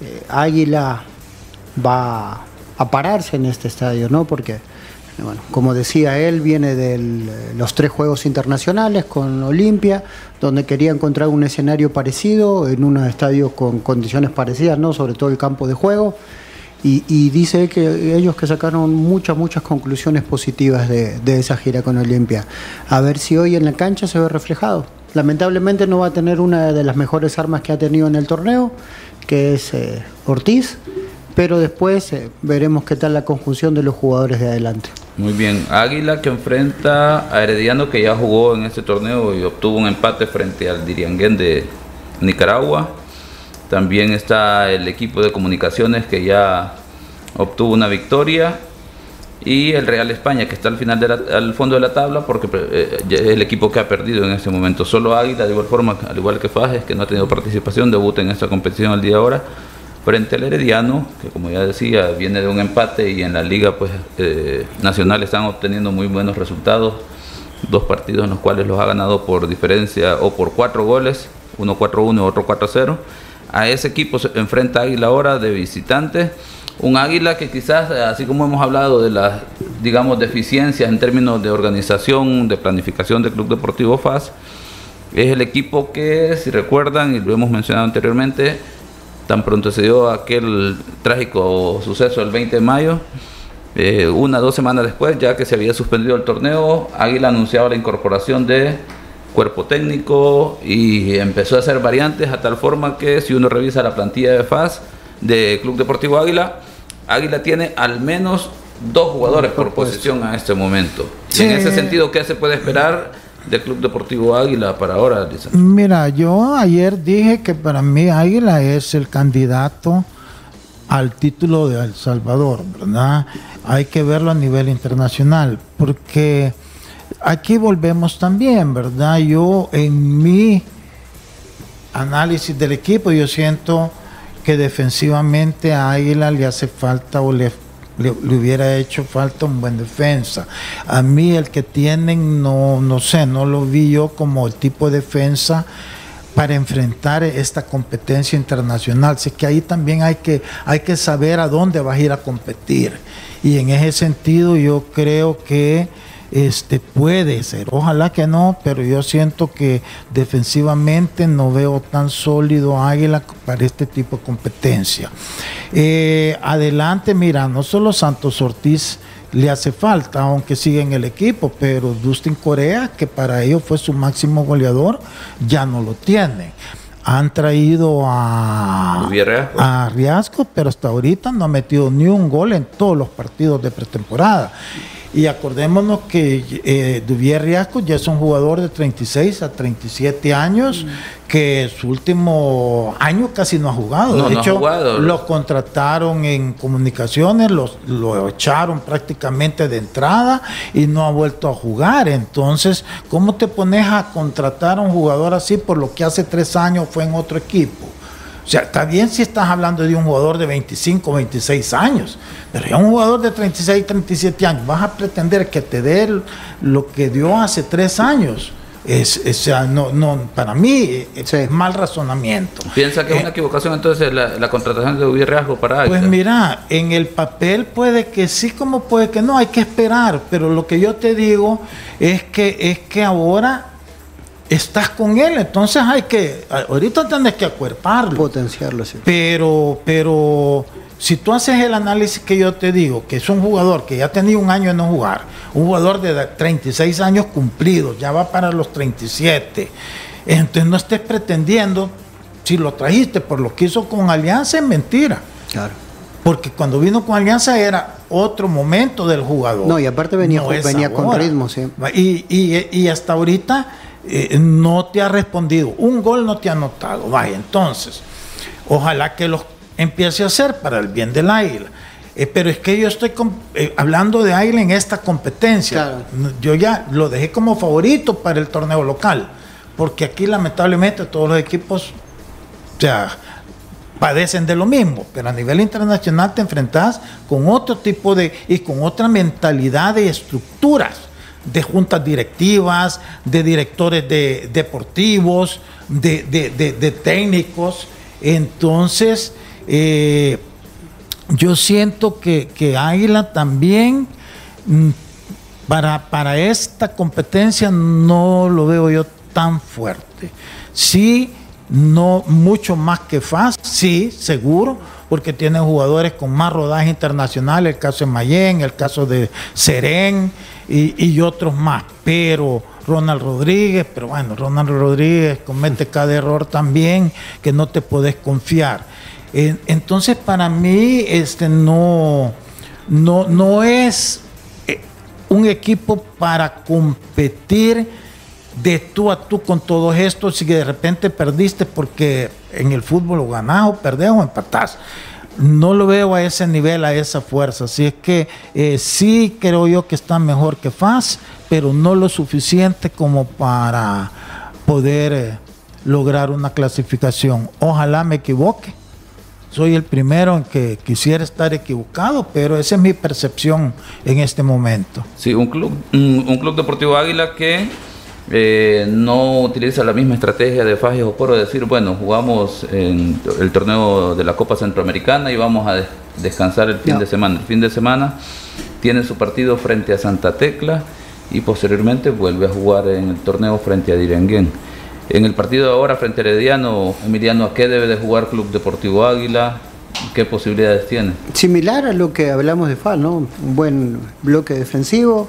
eh, Águila va a pararse en este estadio, ¿no? Porque, bueno, como decía él, viene de los tres Juegos Internacionales con Olimpia, donde quería encontrar un escenario parecido, en un estadio con condiciones parecidas, ¿no? Sobre todo el campo de juego. Y, dice que ellos que sacaron muchas, muchas conclusiones positivas de esa gira con Olimpia. A ver si hoy en la cancha se ve reflejado. Lamentablemente no va a tener una de las mejores armas que ha tenido en el torneo, que es eh, Ortiz, pero después eh, veremos qué tal la conjunción de los jugadores de adelante. Muy bien, Águila que enfrenta a Herediano que ya jugó en este torneo y obtuvo un empate frente al Diriangén de Nicaragua. También está el equipo de comunicaciones que ya obtuvo una victoria y el Real España que está al final del fondo de la tabla porque eh, es el equipo que ha perdido en este momento. Solo Águila, de igual forma, al igual que Fajes, que no ha tenido participación, debuta en esta competición el día de ahora frente al Herediano, que como ya decía, viene de un empate y en la liga pues eh, nacional están obteniendo muy buenos resultados. Dos partidos en los cuales los ha ganado por diferencia o por cuatro goles, uno 4-1 y otro 4-0. A ese equipo se enfrenta Águila ahora de visitante un águila que quizás, así como hemos hablado de las, digamos, deficiencias en términos de organización, de planificación del Club Deportivo FAS, es el equipo que, si recuerdan, y lo hemos mencionado anteriormente, tan pronto se dio aquel trágico suceso el 20 de mayo, eh, una dos semanas después, ya que se había suspendido el torneo, Águila anunciaba la incorporación de cuerpo técnico y empezó a hacer variantes a tal forma que si uno revisa la plantilla de FAS, de Club Deportivo Águila, Águila tiene al menos dos jugadores por posición a este momento. en ese sentido, ¿qué se puede esperar del Club Deportivo Águila para ahora, Mira, yo ayer dije que para mí Águila es el candidato al título de El Salvador, ¿verdad? Hay que verlo a nivel internacional, porque aquí volvemos también, ¿verdad? Yo en mi análisis del equipo, yo siento que defensivamente a Águila le hace falta o le, le, hubiera hecho falta un buen defensa. A mí el que tienen, no, no sé, no lo vi yo como el tipo de defensa para enfrentar esta competencia internacional. Sé que ahí también hay que, hay que saber a dónde vas a ir a competir. Y en ese sentido yo creo que este puede ser, ojalá que no, pero yo siento que defensivamente no veo tan sólido Águila para este tipo de competencia. Eh, adelante, mira, no solo Santos Ortiz le hace falta, aunque sigue en el equipo, pero Dustin Corea, que para ellos fue su máximo goleador, ya no lo tiene han traído a, a Riasco, pero hasta ahorita no ha metido ni un gol en todos los partidos de pretemporada. Y acordémonos que eh, Duvier Riasco ya es un jugador de 36 a 37 años, que su último año casi no ha jugado. de hecho, lo contrataron en comunicaciones, los, lo echaron prácticamente de entrada y no ha vuelto a jugar. Entonces, ¿cómo te pones a contratar a un jugador así por lo que hace tres años fue en otro equipo? O sea, está bien si estás hablando de un jugador de 25, 26 años, pero ya un jugador de 36, 37 años, vas a pretender que te dé lo que dio hace tres años. Es, sea, no, no, para mí es mal razonamiento. ¿Piensa que es una eh, equivocación entonces la, contratación de Ubi Riasco para Pues mira, en el papel puede que sí, como puede que no, hay que esperar, pero lo que yo te digo es que, es que ahora estás con él, entonces hay que, ahorita tienes que acuerparlo. Potenciarlo, sí. Pero, pero si tú haces el análisis que yo te digo, que es un jugador que ya ha tenido un año de no jugar, un jugador de 36 años cumplidos, ya va para los 37, entonces no estés pretendiendo, si lo trajiste por lo que hizo con Alianza, es mentira. Claro. Porque cuando vino con Alianza era otro momento del jugador. No, y aparte venía, venía con ritmo, sí. Y, y, y hasta ahorita eh, no te ha respondido, un gol no te ha anotado. Vaya, entonces, ojalá que los empiece a hacer para el bien del Águila. Eh, pero es que yo estoy eh, hablando de Águila en esta competencia. Yo ya lo dejé como favorito para el torneo local, porque aquí lamentablemente todos los equipos padecen de lo mismo, pero a nivel internacional te enfrentas con otro tipo de y con otra mentalidad de estructuras de juntas directivas, de directores de, deportivos, de, técnicos. Entonces, eh, yo siento que, Águila también, mm, para, para esta competencia, no lo veo yo tan fuerte. Sí, no mucho más que FAS, sí, seguro, porque tiene jugadores con más rodaje internacional, el caso de Mayen, el caso de Seren y, otros más. Pero Ronald Rodríguez, pero bueno, Ronald Rodríguez comete cada error también que no te puedes confiar. entonces para mí este no, no, no es eh, un equipo para competir de tú a tú con todos estos si de repente perdiste porque en el fútbol o ganás o perdés o empatás no lo veo a ese nivel, a esa fuerza. Así es que eh, sí creo yo que está mejor que FAS, pero no lo suficiente como para poder eh, lograr una clasificación. Ojalá me equivoque. Soy el primero en que quisiera estar equivocado, pero esa es mi percepción en este momento. Sí, un club, un club deportivo Águila que eh, no utiliza la misma estrategia de Fajes o Poro, decir, bueno, jugamos en el torneo de la Copa Centroamericana y vamos a descansar el fin de semana. El fin de semana tiene su partido frente a Santa Tecla y posteriormente vuelve a jugar en el torneo frente a Direnguén. En el partido de ahora frente a Herediano, Emiliano, ¿a qué debe de jugar Club Deportivo Águila? ¿Qué posibilidades tiene? Similar a lo que hablamos de FAL, ¿no? Un buen bloque defensivo,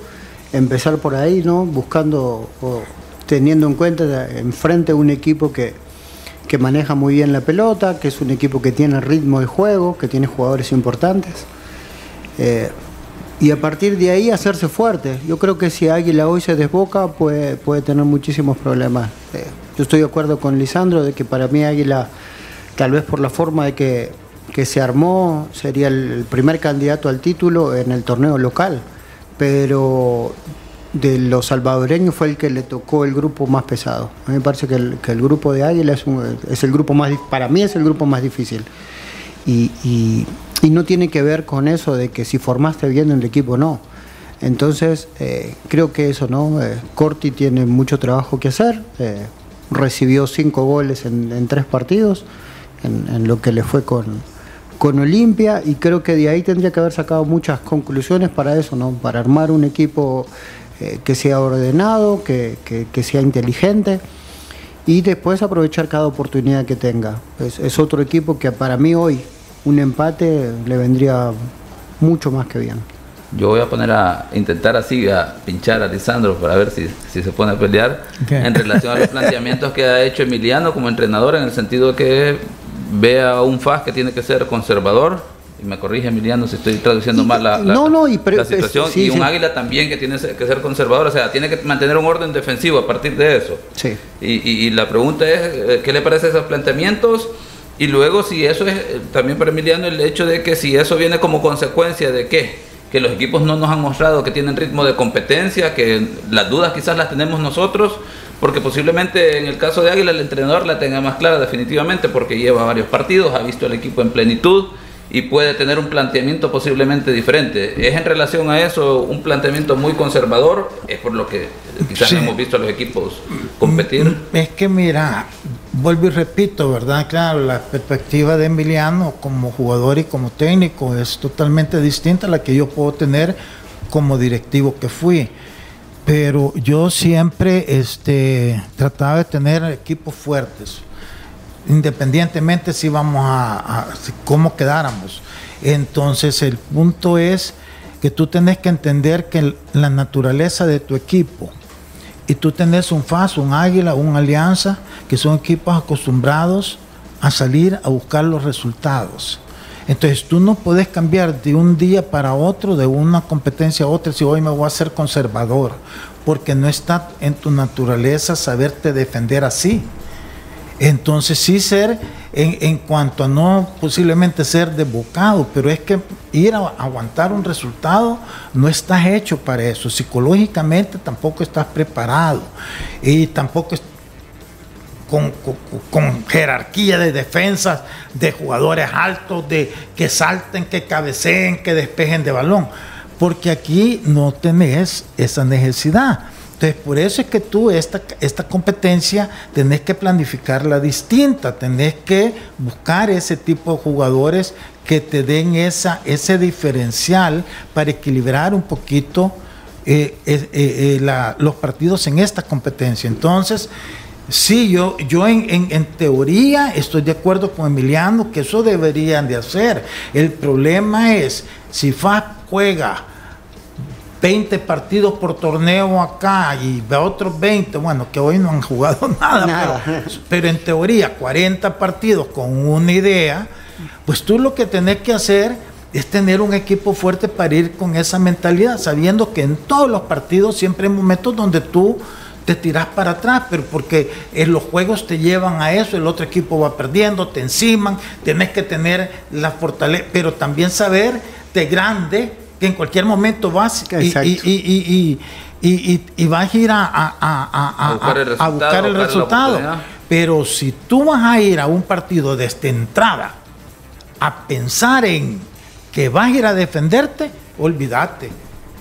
empezar por ahí, ¿no? Buscando o teniendo en cuenta enfrente un equipo que, que maneja muy bien la pelota, que es un equipo que tiene ritmo de juego, que tiene jugadores importantes. Eh, y a partir de ahí hacerse fuerte. Yo creo que si Águila hoy se desboca puede, puede tener muchísimos problemas. Eh, yo estoy de acuerdo con Lisandro de que para mí Águila, tal vez por la forma de que, que se armó, sería el primer candidato al título en el torneo local pero de los salvadoreños fue el que le tocó el grupo más pesado. A mí me parece que el, grupo de Águila es, el grupo más, para mí es el grupo más difícil. Y, no tiene que ver con eso de que si formaste bien el equipo no. Entonces, eh, creo que eso, ¿no? Eh, Corti tiene mucho trabajo que hacer. Eh, recibió cinco goles en, tres partidos, en lo que le fue con, con Olimpia y creo que de ahí tendría que haber sacado muchas conclusiones para eso, ¿no? Para armar un equipo eh, que sea ordenado, que, sea inteligente y después aprovechar cada oportunidad que tenga. Es, otro equipo que para mí hoy un empate le vendría mucho más que bien. Yo voy a poner a intentar así, a pinchar a Lisandro para ver si, se pone a pelear en relación a los planteamientos que ha hecho Emiliano como entrenador, en el sentido que ve a un FAS que tiene que ser conservador, y me corrige Emiliano si estoy traduciendo mal la, situación, y un águila también que tiene que ser conservador, o sea, tiene que mantener un orden defensivo a partir de eso. Y, la pregunta es, eh, ¿qué le parece esos planteamientos? Y luego si eso es, eh, también para Emiliano, el hecho de que si eso viene como consecuencia de qué, que los equipos no nos han mostrado que tienen ritmo de competencia, que las dudas quizás las tenemos nosotros, porque posiblemente en el caso de Águila el entrenador la tenga más clara definitivamente porque lleva varios partidos, ha visto al equipo en plenitud y puede tener un planteamiento posiblemente diferente. ¿Es en relación a eso un planteamiento muy conservador? Es por lo que quizás hemos visto a los equipos competir. Mm, es que mira, vuelvo y repito, ¿verdad? Claro, la perspectiva de Emiliano como jugador y como técnico es totalmente distinta a la que yo puedo tener como directivo que fui pero yo siempre este, trataba de tener equipos fuertes, independientemente si vamos a, cómo quedáramos. Entonces el punto es que tú tenés que entender que la naturaleza de tu equipo, y tú tenés un FAS, un Águila, una Alianza, que son equipos acostumbrados a salir a buscar los resultados. Entonces tú no puedes cambiar de un día para otro, de una competencia a otra, si hoy me voy a ser conservador, porque no está en tu naturaleza saberte defender así. Entonces sí ser, en, cuanto a no posiblemente ser desbocado, pero es que ir a aguantar un resultado no estás hecho para eso. Psicológicamente tampoco estás preparado y tampoco con, jerarquía de defensas, de jugadores altos, de que salten, que cabeceen, que despejen de balón. Porque aquí no tenés esa necesidad. Entonces, por eso es que tú esta, esta competencia tenés que planificarla distinta, tenés que buscar ese tipo de jugadores que te den esa, ese diferencial para equilibrar un poquito eh, eh, eh, los partidos en esta competencia. Entonces, Sí, yo, yo en, teoría estoy de acuerdo con Emiliano que eso deberían de hacer. El problema es, si FA juega 20 partidos por torneo acá y otros 20, bueno, que hoy no han jugado nada, Nada. Pero, pero en teoría 40 partidos con una idea, pues tú lo que tenés que hacer es tener un equipo fuerte para ir con esa mentalidad, sabiendo que en todos los partidos siempre hay momentos donde tú te tiras para atrás, pero porque en los juegos te llevan a eso, el otro equipo va perdiendo, te enciman, tenés que tener la fortaleza, pero también saber de grande que en cualquier momento vas y, Exacto. y- y- y- y- y- y vas a ir a, a- a- a- A buscar el resultado, buscar el. Pero si tú vas a ir a un partido desde entrada a pensar en que vas a ir a defenderte, olvídate.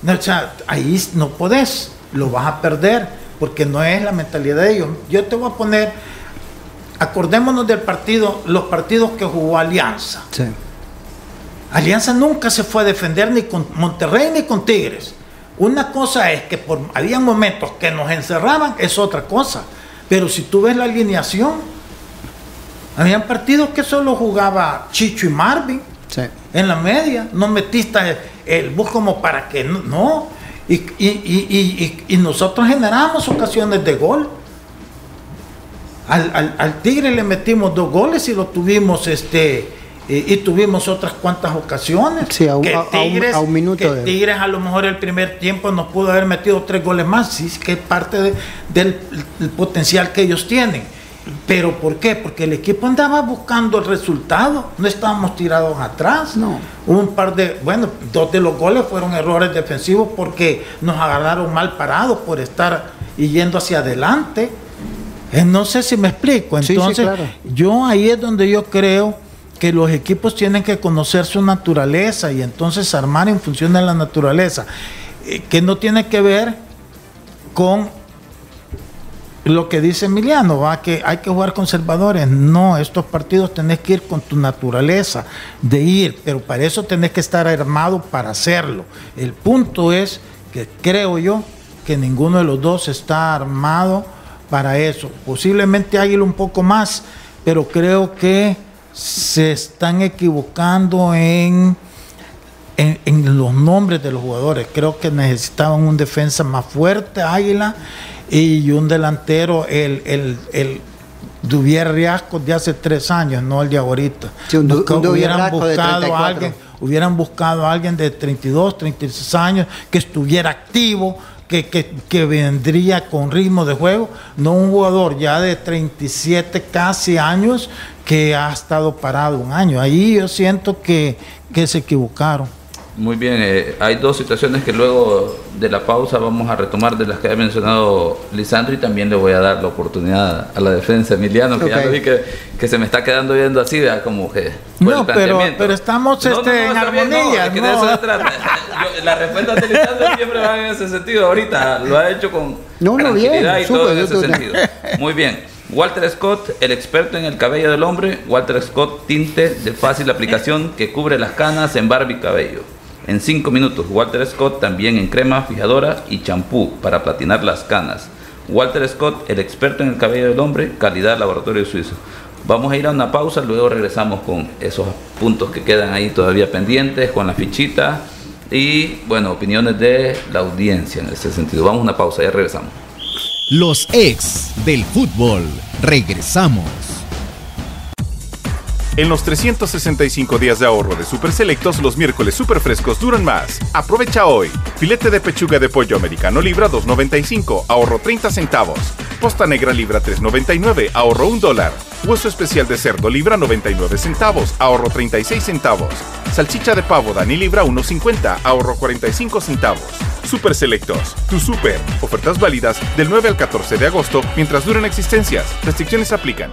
No, o sea, ahí no podés, lo vas a perder, porque no es la mentalidad de ellos. Yo te voy a poner, acordémonos del partido, los partidos que jugó Alianza. Sí. Alianza nunca se fue a defender ni con Monterrey ni con Tigres. Una cosa es que por, había momentos que nos encerraban, es otra cosa. Pero si tú ves la alineación, habían partidos que solo jugaba Chicho y Marvin Sí. en la media. No metiste el, el bus como para que no. no. Y, y- y- y- nosotros generamos ocasiones de gol. Al, al- al Tigre le metimos dos goles y lo tuvimos este y, y tuvimos otras cuantas ocasiones. Sí, a un- Que a- a un- a un minuto que de- Tigres a lo mejor el primer tiempo nos pudo haber metido tres goles más, sí, que es parte de- del el potencial que ellos tienen. Pero ¿por qué? Porque el equipo andaba buscando el resultado, no estábamos tirados atrás. No. Hubo un par de, bueno, dos de los goles fueron errores defensivos porque nos agarraron mal parados por estar yendo hacia adelante. Eh, no sé si me explico. Sí, sí, Entonces, claro. yo ahí es donde yo creo que los equipos tienen que conocer su naturaleza y entonces armar en función de la naturaleza, eh, que no tiene que ver con lo que dice Emiliano, va que hay que jugar conservadores. No, estos partidos tenés que ir con tu naturaleza de ir, pero para eso tenés que estar armado para hacerlo. El punto es que creo yo que ninguno de los dos está armado para eso. Posiblemente Águila un poco más, pero creo que se están equivocando en en, en los nombres de los jugadores. Creo que necesitaban un defensa más fuerte, Águila, y un delantero, el, el, el Duvier Riasco de hace tres años, no el de ahorita. Sí, un Busca- un hubieran buscado a 34. alguien, hubieran buscado a alguien de 32, 36 años que estuviera activo, que, que, que vendría con ritmo de juego, no un jugador ya de 37 casi años que ha estado parado un año. Ahí yo siento que, que se equivocaron. Muy bien, eh, hay dos situaciones que luego de la pausa vamos a retomar de las que ha mencionado Lisandro y también le voy a dar la oportunidad a la defensa Emiliano, que ya lo vi que, que se me está quedando viendo así, ¿verdad? como que... No, pero- estamos, este, en armonía, es que de no. eso se trata. Yo- la respuesta de Lisandro siempre va en ese sentido. Ahorita lo ha hecho con No, tranquilidad bien, y todo en ese sentido. Muy bien. Walter Scott, el experto en el cabello del hombre. Walter Scott, tinte de fácil aplicación que cubre las canas en barba y cabello. En 5 minutos, Walter Scott también en crema fijadora y champú para platinar las canas. Walter Scott, el experto en el cabello del hombre, calidad laboratorio suizo. Vamos a ir a una pausa, luego regresamos con esos puntos que quedan ahí todavía pendientes, con la fichita y, bueno, opiniones de la audiencia en ese sentido. Vamos a una pausa, ya regresamos. Los ex del fútbol. Regresamos. En los 365 días de ahorro de Super Selectos, los miércoles super frescos duran más. Aprovecha hoy. Filete de pechuga de pollo americano libra 2.95, ahorro 30 centavos. Posta negra libra 3.99, ahorro 1 dólar. Hueso especial de cerdo libra 99 centavos, ahorro 36 centavos. Salchicha de pavo Dani libra 1.50, ahorro 45 centavos. Super Selectos, tu super. Ofertas válidas del 9 al 14 de agosto mientras duren existencias. Restricciones aplican.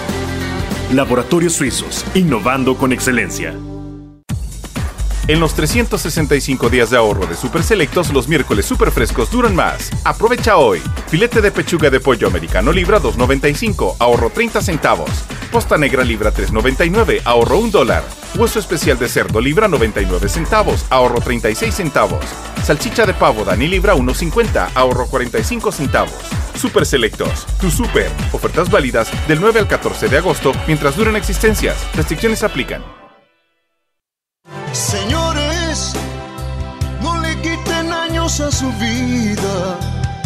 Laboratorios Suizos, innovando con excelencia. En los 365 días de ahorro de Super Selectos, los miércoles super frescos duran más. Aprovecha hoy. Filete de pechuga de pollo americano libra 2.95, ahorro 30 centavos. Posta negra libra 3.99, ahorro 1 dólar. Hueso especial de cerdo libra 99 centavos, ahorro 36 centavos. Salchicha de pavo Dani libra 1.50, ahorro 45 centavos. Super Selectos, tu super. Ofertas válidas del 9 al 14 de agosto mientras duren existencias. Restricciones aplican. Señores, no le quiten años a su vida.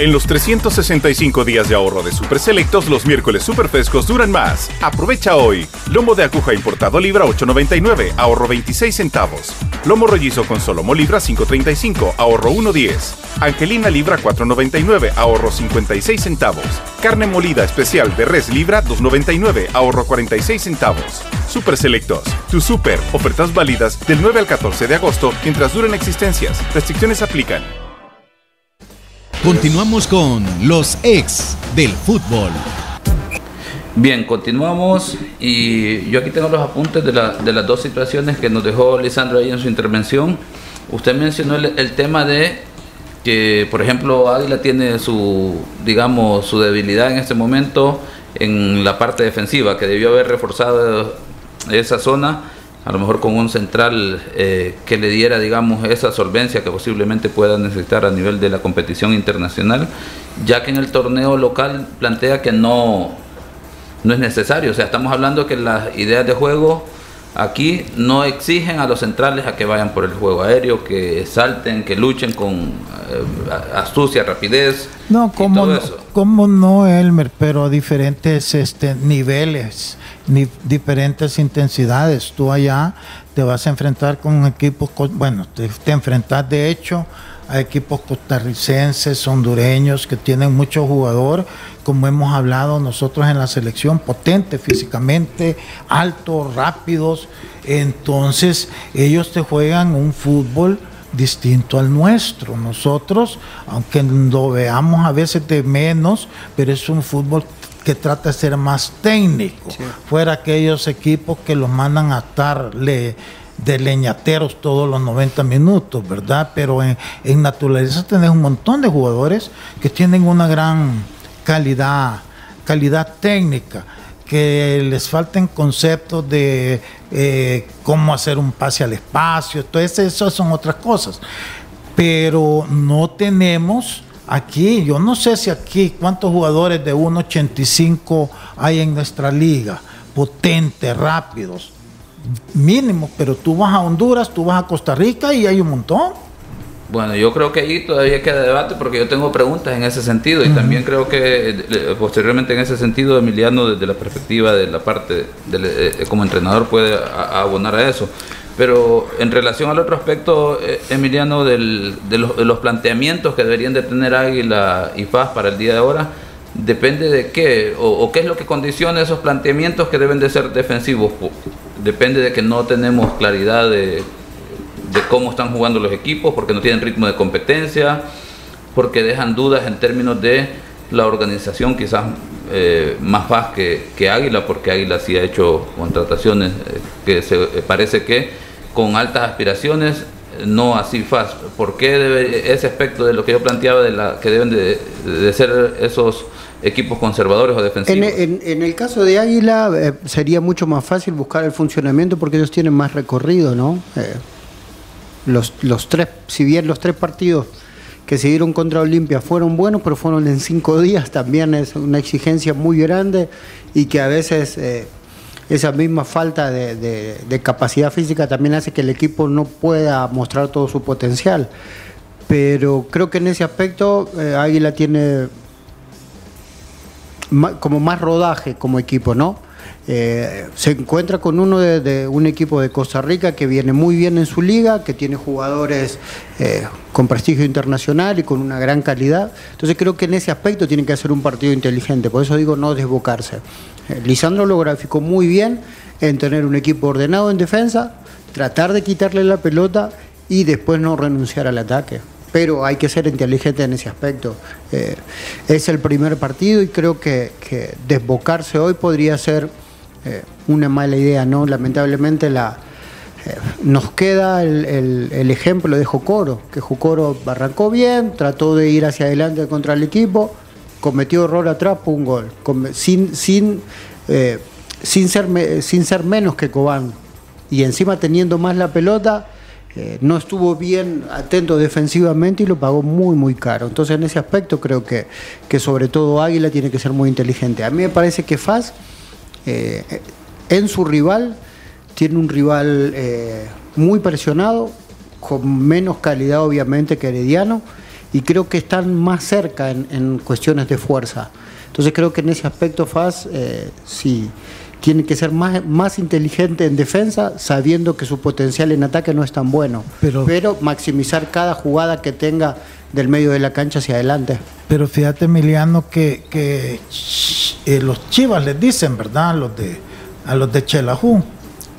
En los 365 días de ahorro de Super Selectos, los miércoles super frescos duran más. Aprovecha hoy. Lomo de aguja importado libra 8.99, ahorro 26 centavos. Lomo rollizo con solomo libra 5.35, ahorro 1.10. Angelina libra 4.99, ahorro 56 centavos. Carne molida especial de res libra 2.99, ahorro 46 centavos. Super Selectos, tu super, ofertas válidas del 9 al 14 de agosto mientras duren existencias. Restricciones aplican. Continuamos con los ex del fútbol. Bien, continuamos y yo aquí tengo los apuntes de, la- de las dos situaciones que nos dejó Lisandro ahí en su intervención. Usted mencionó el, el tema de que, por ejemplo, Águila tiene su, digamos, su debilidad en este momento en la parte defensiva, que debió haber reforzado esa zona, a lo mejor con un central eh, que le diera, digamos, esa solvencia que posiblemente pueda necesitar a nivel de la competición internacional, ya que en el torneo local plantea que no, no es necesario. O sea, estamos hablando que las ideas de juego aquí no exigen a los centrales a que vayan por el juego aéreo, que salten, que luchen con eh, astucia, rapidez. No, como no, eso. cómo no, Elmer, pero a diferentes este, niveles, ni diferentes intensidades. Tú allá te vas a enfrentar con equipos, co- bueno, te, te enfrentas de hecho a equipos costarricenses, hondureños, que tienen mucho jugador, como hemos hablado nosotros en la selección, potente físicamente, altos, rápidos. Entonces, ellos te juegan un fútbol distinto al nuestro. Nosotros, aunque lo veamos a veces de menos, pero es un fútbol que trata de ser más técnico. Fuera aquellos equipos que los mandan a estar le- de leñateros todos los 90 minutos, ¿verdad? Pero en, naturaleza tenés un montón de jugadores que tienen una gran calidad, calidad técnica que les falten conceptos de eh, cómo hacer un pase al espacio, entonces eso son otras cosas. Pero no tenemos aquí, yo no sé si aquí cuántos jugadores de 1.85 hay en nuestra liga, potentes, rápidos, mínimos, pero tú vas a Honduras, tú vas a Costa Rica y hay un montón. Bueno, yo creo que ahí todavía queda debate porque yo tengo preguntas en ese sentido y también creo que eh, posteriormente en ese sentido Emiliano desde la perspectiva de la parte del, eh, como entrenador puede a abonar a eso. Pero en relación al otro aspecto, eh, Emiliano, del- de, los, de los planteamientos que deberían de tener Águila y Paz para el día de ahora, depende de qué o, o qué es lo que condiciona esos planteamientos que deben de ser defensivos. Depende de que no tenemos claridad de, cómo están jugando los equipos, porque no tienen ritmo de competencia, porque dejan dudas en términos de la organización quizás eh, más fácil que, Águila, porque Águila sí ha hecho contrataciones eh, que se, eh, parece que con altas aspiraciones, no así fácil. ¿Por qué debe ese aspecto de lo que yo planteaba de la que deben de, de ser esos equipos conservadores o defensivos? En, en- en el caso de Águila eh, sería mucho más fácil buscar el funcionamiento porque ellos tienen más recorrido, ¿no? Eh, los, los tres, si bien los tres partidos que se dieron contra Olimpia fueron buenos, pero fueron en cinco días, también es una exigencia muy grande y que a veces eh, esa misma falta de, de- de capacidad física también hace que el equipo no pueda mostrar todo su potencial. Pero creo que en ese aspecto eh, Águila tiene como más rodaje como equipo, ¿no? eh, se encuentra con uno de, un equipo de Costa Rica que viene muy bien en su liga, que tiene jugadores eh, con prestigio internacional y con una gran calidad. Entonces creo que en ese aspecto tiene que hacer un partido inteligente, por eso digo no desbocarse. Eh, Lisandro lo graficó muy bien en tener un equipo ordenado en defensa, tratar de quitarle la pelota y después no renunciar al ataque. Pero hay que ser inteligente en ese aspecto. Eh, es el primer partido y creo que, desbocarse hoy podría ser eh, una mala idea, ¿no? Lamentablemente la, eh, nos queda el, ejemplo de Jocoro, que Jocoro arrancó bien, trató de ir hacia adelante contra el equipo, cometió error atrás, fue un gol, sin, sin, sin, ser, sin ser menos que Cobán. Y encima teniendo más la pelota, eh, no estuvo bien atento defensivamente y lo pagó muy, muy caro. Entonces en ese aspecto creo que, que sobre todo Águila tiene que ser muy inteligente. A mí me parece que Faz eh, en su rival, tiene un rival eh, muy presionado, con menos calidad obviamente que Herediano, y creo que están más cerca en, en cuestiones de fuerza. Entonces creo que en ese aspecto Faz eh, sí tiene que ser más, más inteligente en defensa, sabiendo que su potencial en ataque no es tan bueno, Pero- pero maximizar cada jugada que tenga del medio de la cancha hacia adelante. Pero fíjate, Emiliano, que, que eh, los chivas les dicen, ¿verdad? Los de, a los de Chelajú.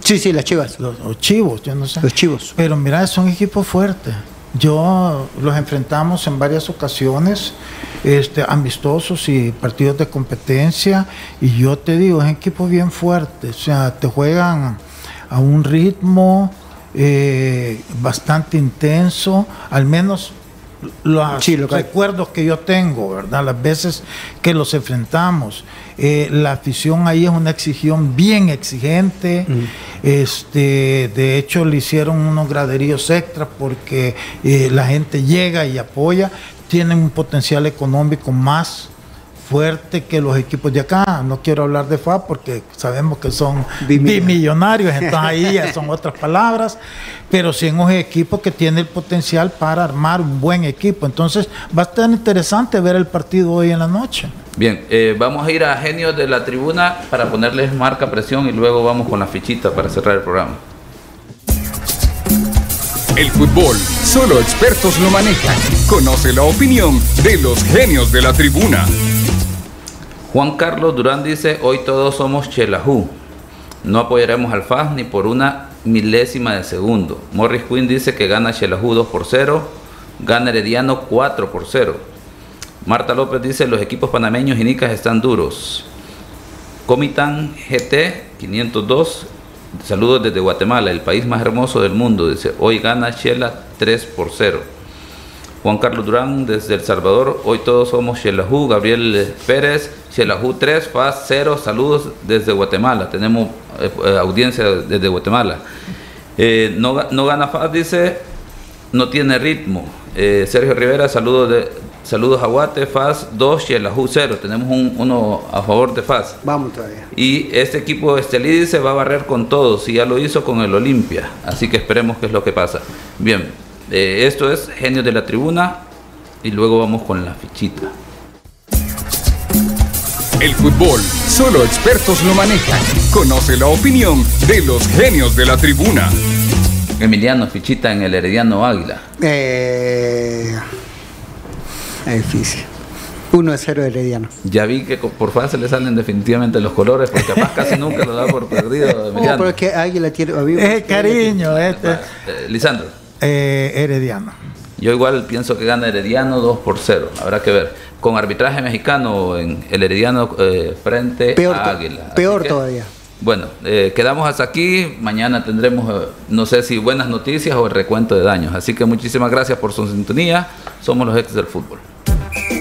Sí, sí, las chivas. Los, o chivos, yo no sé. Los chivos. Pero mira, son equipos fuertes. Yo los enfrentamos en varias ocasiones, este, amistosos y partidos de competencia, y yo te digo, es equipo bien fuerte, o sea, te juegan a un ritmo eh, bastante intenso, al menos los Sí, lo que- recuerdos que yo tengo, ¿verdad? Las veces que los enfrentamos. Eh, la afición ahí es una exigión bien exigente. Este, de hecho, le hicieron unos graderíos extras porque eh, la gente llega y apoya. Tienen un potencial económico más fuerte que los equipos de acá. No quiero hablar de FA porque sabemos que son Bimillonarios. entonces ahí ya son otras palabras, pero sí en un equipo que tiene el potencial para armar un buen equipo. Entonces va a estar interesante ver el partido hoy en la noche. Bien, eh, vamos a ir a genios de la tribuna para ponerles marca presión y luego vamos con la fichita para cerrar el programa. El fútbol, solo expertos lo manejan. Conoce la opinión de los genios de la tribuna. Juan Carlos Durán dice, hoy todos somos Chelajú. No apoyaremos al FAS ni por una milésima de segundo. Morris Quinn dice que gana Chelajú 2 por 0, gana Herediano 4 por 0. Marta López dice, los equipos panameños y nicas están duros. Comitán GT 502, saludos desde Guatemala, el país más hermoso del mundo. Dice, hoy gana Chela 3 por 0. Juan Carlos Durán desde El Salvador, hoy todos somos Xelajú, Gabriel Pérez, Xelajú 3, FAS 0, saludos desde Guatemala, tenemos eh, eh, audiencia desde Guatemala. Eh, no, no gana FAS, dice, no tiene ritmo. Eh, Sergio Rivera, saludos, de, saludos a Guate, FAS 2, Xelajú 0, tenemos un- uno a favor de FAS. Vamos todavía. Y este equipo de Estelí dice va a barrer con todos y ya lo hizo con el Olimpia. Así que esperemos qué es lo que pasa. Bien, eh, esto es Genios de la Tribuna y luego vamos con la fichita. El fútbol, solo expertos lo manejan. Conoce la opinión de los genios de la tribuna. Emiliano, fichita en el Herediano Águila. Eh, es difícil. 1 a 0 Herediano. Ya vi que por FAS se le salen definitivamente los colores porque capaz casi nunca lo da por perdido No, Emiliano. pero es que Águila tiene. Es el cariño, este. Eh, Lisandro. Eh, Herediano. Yo igual pienso que gana Herediano 2 por 0. Habrá que ver. Con arbitraje mexicano en el Herediano eh, frente Peor, a Águila. Así peor que, todavía. Bueno, eh, quedamos hasta aquí. Mañana tendremos, eh, no sé si buenas noticias o el recuento de daños. Así que muchísimas gracias por su sintonía. Somos los ex del fútbol.